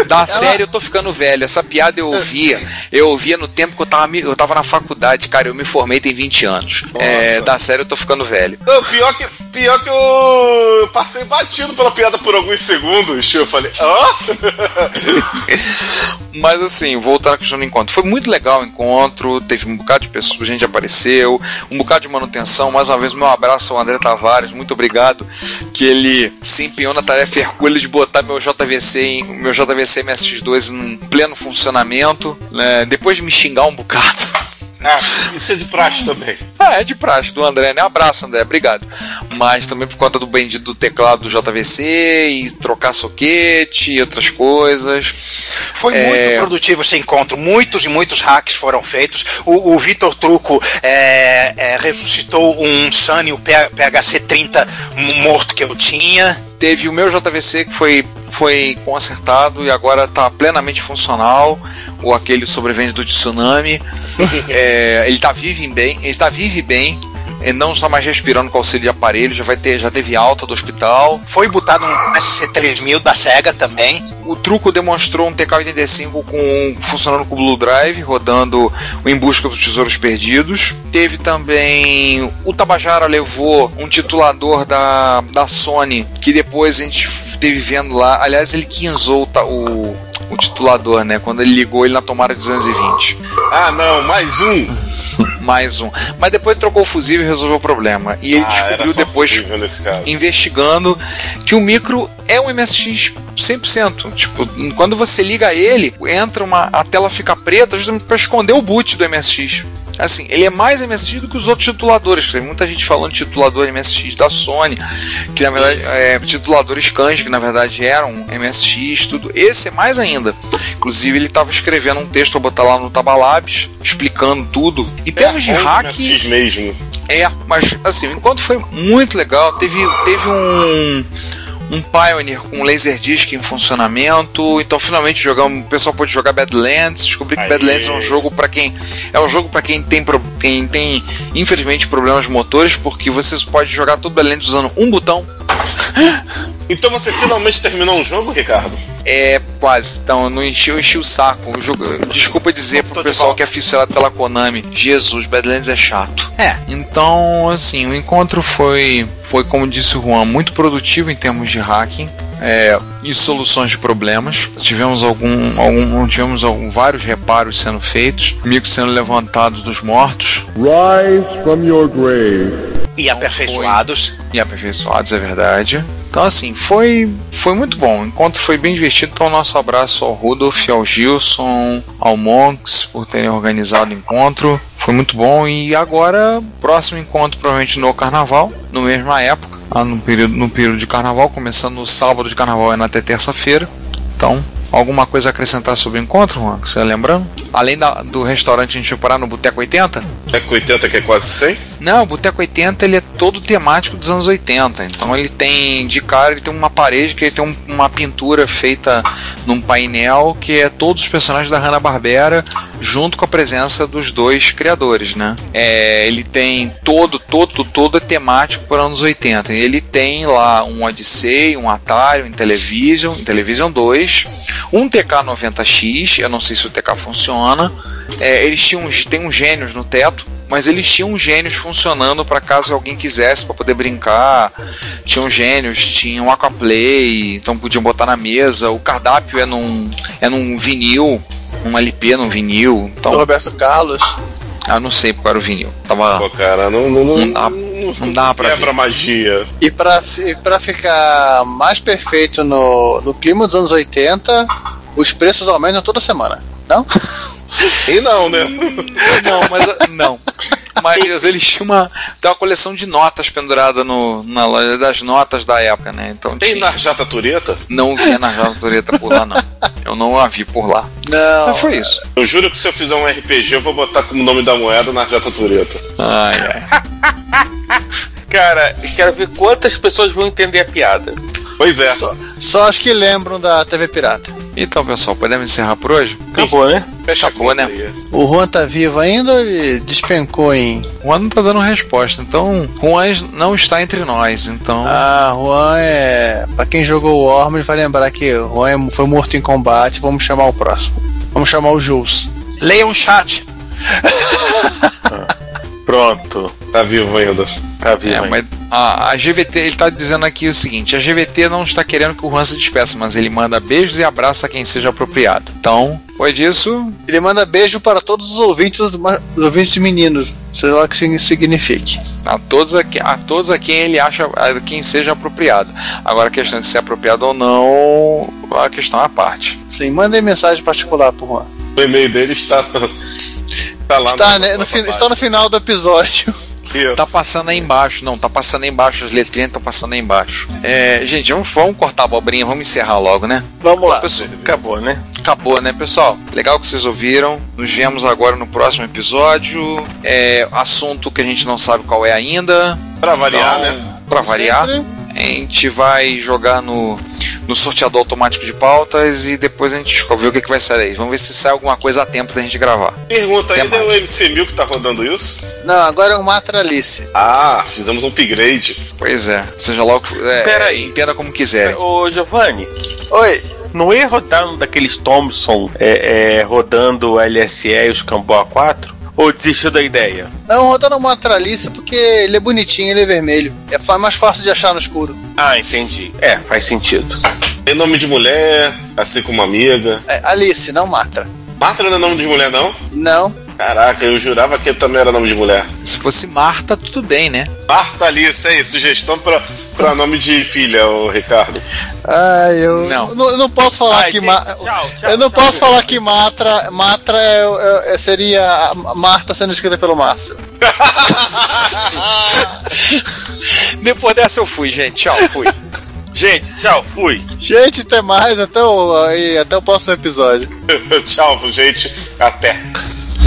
Da série eu tô ficando velho. Essa piada eu ouvia. Eu ouvia no tempo que eu tava, eu tava na faculdade, cara. Eu me formei tem 20 anos. É, da série eu tô ficando velho.
Não, pior que, pior que eu, eu passei batido pela piada por alguns segundos. Eu falei, ó.
Mas assim, voltando à questão do encontro. Foi muito legal o encontro, teve um bocado de pessoas, gente apareceu, um bocado de manutenção. Mais uma vez, meu abraço ao André Tavares, muito obrigado. Que ele se empenhou na tarefa hercúlea de botar meu JVC em, meu JVC MSX2 em pleno funcionamento, né, depois de me xingar um bocado.
Ah, isso é de praxe também.
Ah, é de praxe do André, né? Abraço, André, obrigado. Mas também por conta do bendito do teclado do JVC e trocar soquete e outras coisas.
Foi
É,
muito produtivo esse encontro. Muitos e muitos hacks foram feitos. O, o Vitor Truco é, é, ressuscitou um Sunny, o P- PHC 30 morto que eu tinha.
Teve o meu JVC que foi, foi consertado e agora está plenamente funcional. Ou aquele sobrevivente do tsunami. É, ele está vivo e bem. Ele está vivo e bem. Ele não está mais respirando com auxílio de aparelho, já vai ter, já teve alta do hospital.
Foi botado um SC3000 da SEGA também.
O truco demonstrou um TK-85 com, funcionando com o Blue Drive, rodando o Em Busca dos Tesouros Perdidos. Teve também. O Tabajara levou um titulador da, da Sony, que depois a gente teve vendo lá. Aliás, ele quinzou o, o titulador, né? Quando ele ligou ele na tomada 220.
Ah, não, mais um.
Mais um. Mas depois trocou o fusível e resolveu o problema. E ele
Ah,
descobriu depois investigando que o micro é um MSX 100%. Tipo, quando você liga ele, entra uma a tela fica preta justamente para esconder o boot do MSX. Assim, ele é mais MSX do que os outros tituladores. Tem muita gente falando de titulador MSX da Sony, que na verdade é tituladores Kanji, que na verdade eram MSX, tudo. Esse é mais ainda. Inclusive, ele estava escrevendo um texto para botar lá no Tabalabs, explicando tudo. Em termos de
É,
hack.
Mesmo.
É, mas assim, o encontro foi muito legal. Teve, teve um, um Pioneer com Laserdisc em funcionamento. Então finalmente jogamos, o pessoal pôde jogar Badlands. Descobri que
Aê.
Badlands é um jogo para quem é um jogo para quem tem quem tem infelizmente problemas motores, porque você pode jogar todo Badlands usando um botão.
Então você finalmente terminou um jogo, Ricardo?
É, quase. Então, eu não enchi, eu enchi o saco. O jogo- desculpa dizer pro pessoal que é aficionado pela Konami. Jesus, Badlands é chato.
É.
Então, assim, o encontro foi, foi como disse o Juan, muito produtivo em termos de hacking. é, e soluções de problemas. Tivemos algum, algum tivemos algum, vários reparos sendo feitos, micros sendo levantados dos mortos
Rise from your grave.
E aperfeiçoados.
e aperfeiçoados, é verdade. Então, assim, foi, foi muito bom. O encontro foi bem divertido. Então, nosso abraço ao Rudolf, ao Gilson, ao Monks por terem organizado o encontro. Foi muito bom. E agora, próximo encontro, provavelmente no carnaval, no mesma época, lá no período, no período de carnaval, começando no sábado de carnaval e na até terça-feira. Então, alguma coisa a acrescentar sobre o encontro, Juan? Você tá lembrando? Além da- do restaurante, a gente foi parar no Boteco 80?
É com 80 que é quase 100?
Não, o Boteco 80 ele é todo temático dos anos 80. Então ele tem, de cara, ele tem uma parede que ele tem um- uma pintura feita num painel que é todos os personagens da Hanna-Barbera junto com a presença dos dois criadores, né? É, ele tem todo, todo, todo é temático por anos 80. Ele tem lá um Odyssey, um Atari, um Intellivision, Intellivision 2, um TK90X, eu não sei se o TK funciona. É, eles tinham uns- tem uns gênios no teto, mas eles tinham gênios funcionando para caso alguém quisesse para poder brincar. Tinham gênios, tinham Aquaplay, então podiam botar na mesa. O cardápio é num, é num vinil, um LP num vinil. Então,
Roberto Carlos.
ah, não sei qual era o vinil. Tava,
Pô, cara, não, não, não,
não dá, não dá pra
quebra
ver.
magia.
E pra, fi- pra ficar mais perfeito no, no clima dos anos 80, os preços aumentam toda semana. Não?
E não, né?
Não, mas não. Mas eles tinham uma, tem uma coleção de notas pendurada no, na loja das notas da época, né? Então
Tem
tinha-
Narjata Tureta?
não via na Tureta por lá, não. Eu não a vi por lá.
Não.
Mas foi isso.
Eu juro que se eu fizer um RPG, eu vou botar como nome da moeda Narjata Tureta.
Ai, ai.
Cara, eu quero ver quantas pessoas vão entender a piada.
Pois é.
Só, só as que lembram da TV Pirata.
Então, pessoal, podemos encerrar por hoje?
Acabou, né?
Fecha
Acabou, né?
aí.
O Juan tá vivo ainda ou ele despencou em.
O Juan não tá dando resposta, então Juan não está entre nós, então.
Ah, Juan é. Pra quem jogou o Worms vai lembrar que o Juan é- foi morto em combate. Vamos chamar o próximo. Vamos chamar o Jules.
Leia um chat.
Pronto.
Tá vivo ainda.
Tá vivo.
É, mas a, a GVT, ele tá dizendo aqui o seguinte: a GVT não está querendo que o Juan se despeça, mas ele manda beijos e abraça quem seja apropriado. Então, foi disso.
Ele manda beijo para todos os ouvintes, os ouvintes meninos. Sei lá o que isso signifique.
A todos, a, a todos a quem ele acha, a quem seja apropriado. Agora, a questão de ser apropriado ou não, a questão é à parte.
Sim, mandem mensagem particular pro Juan.
O e-mail dele está. Tá lá
Está,
na-
né, no, está no final do episódio.
Isso.
Tá passando aí embaixo, não, tá passando aí embaixo, as letrinhas estão passando aí embaixo. É, gente, vamos, vamos cortar a abobrinha, vamos encerrar logo, né?
Vamos lá.
Pessoal,
Acabou, né?
Acabou, né, pessoal? Legal que vocês ouviram. Nos vemos agora no próximo episódio. É, assunto que a gente não sabe qual é ainda.
Pra variar,
Então,
né?
Pra variar. A gente vai jogar no, no sorteador automático de pautas e depois a gente vê o que, que vai sair daí. Vamos ver se sai alguma coisa a tempo da gente gravar.
Pergunta
Até
ainda é o
mais.
MC1000 que tá rodando isso?
Não, agora é o Matralice.
Ah, fizemos um upgrade.
Pois é, seja lá o que. É,
Pera aí.
entenda como quiserem.
Ô, Giovanni,
Oi.
não ia rodar um daqueles Thompson é, é, rodando o LSE e os Camboa 4? Ou desistiu da ideia?
Não, rodando o Matralice porque ele é bonitinho, ele é vermelho. É mais fácil de achar no escuro.
Ah, entendi. É, faz sentido.
Tem nome de mulher, assim como amiga.
É Alice, não Matra.
Marta não é nome de mulher, não?
Não.
Caraca, eu jurava que também era nome de mulher.
Se fosse Marta, tudo bem, né?
Marta Alice, aí, sugestão pra, pra nome de filha, ô Ricardo.
Ah, eu
Não.
não, eu não posso falar
Ai,
que
gente,
Ma-
tchau, tchau,
eu não
tchau.
posso falar que Matra Matra é- é- seria a Marta sendo escrita pelo Márcio.
Depois dessa eu fui, gente. Tchau, fui.
Gente, tchau, fui.
Gente, até mais, até o, até o próximo episódio.
Tchau, gente. Até.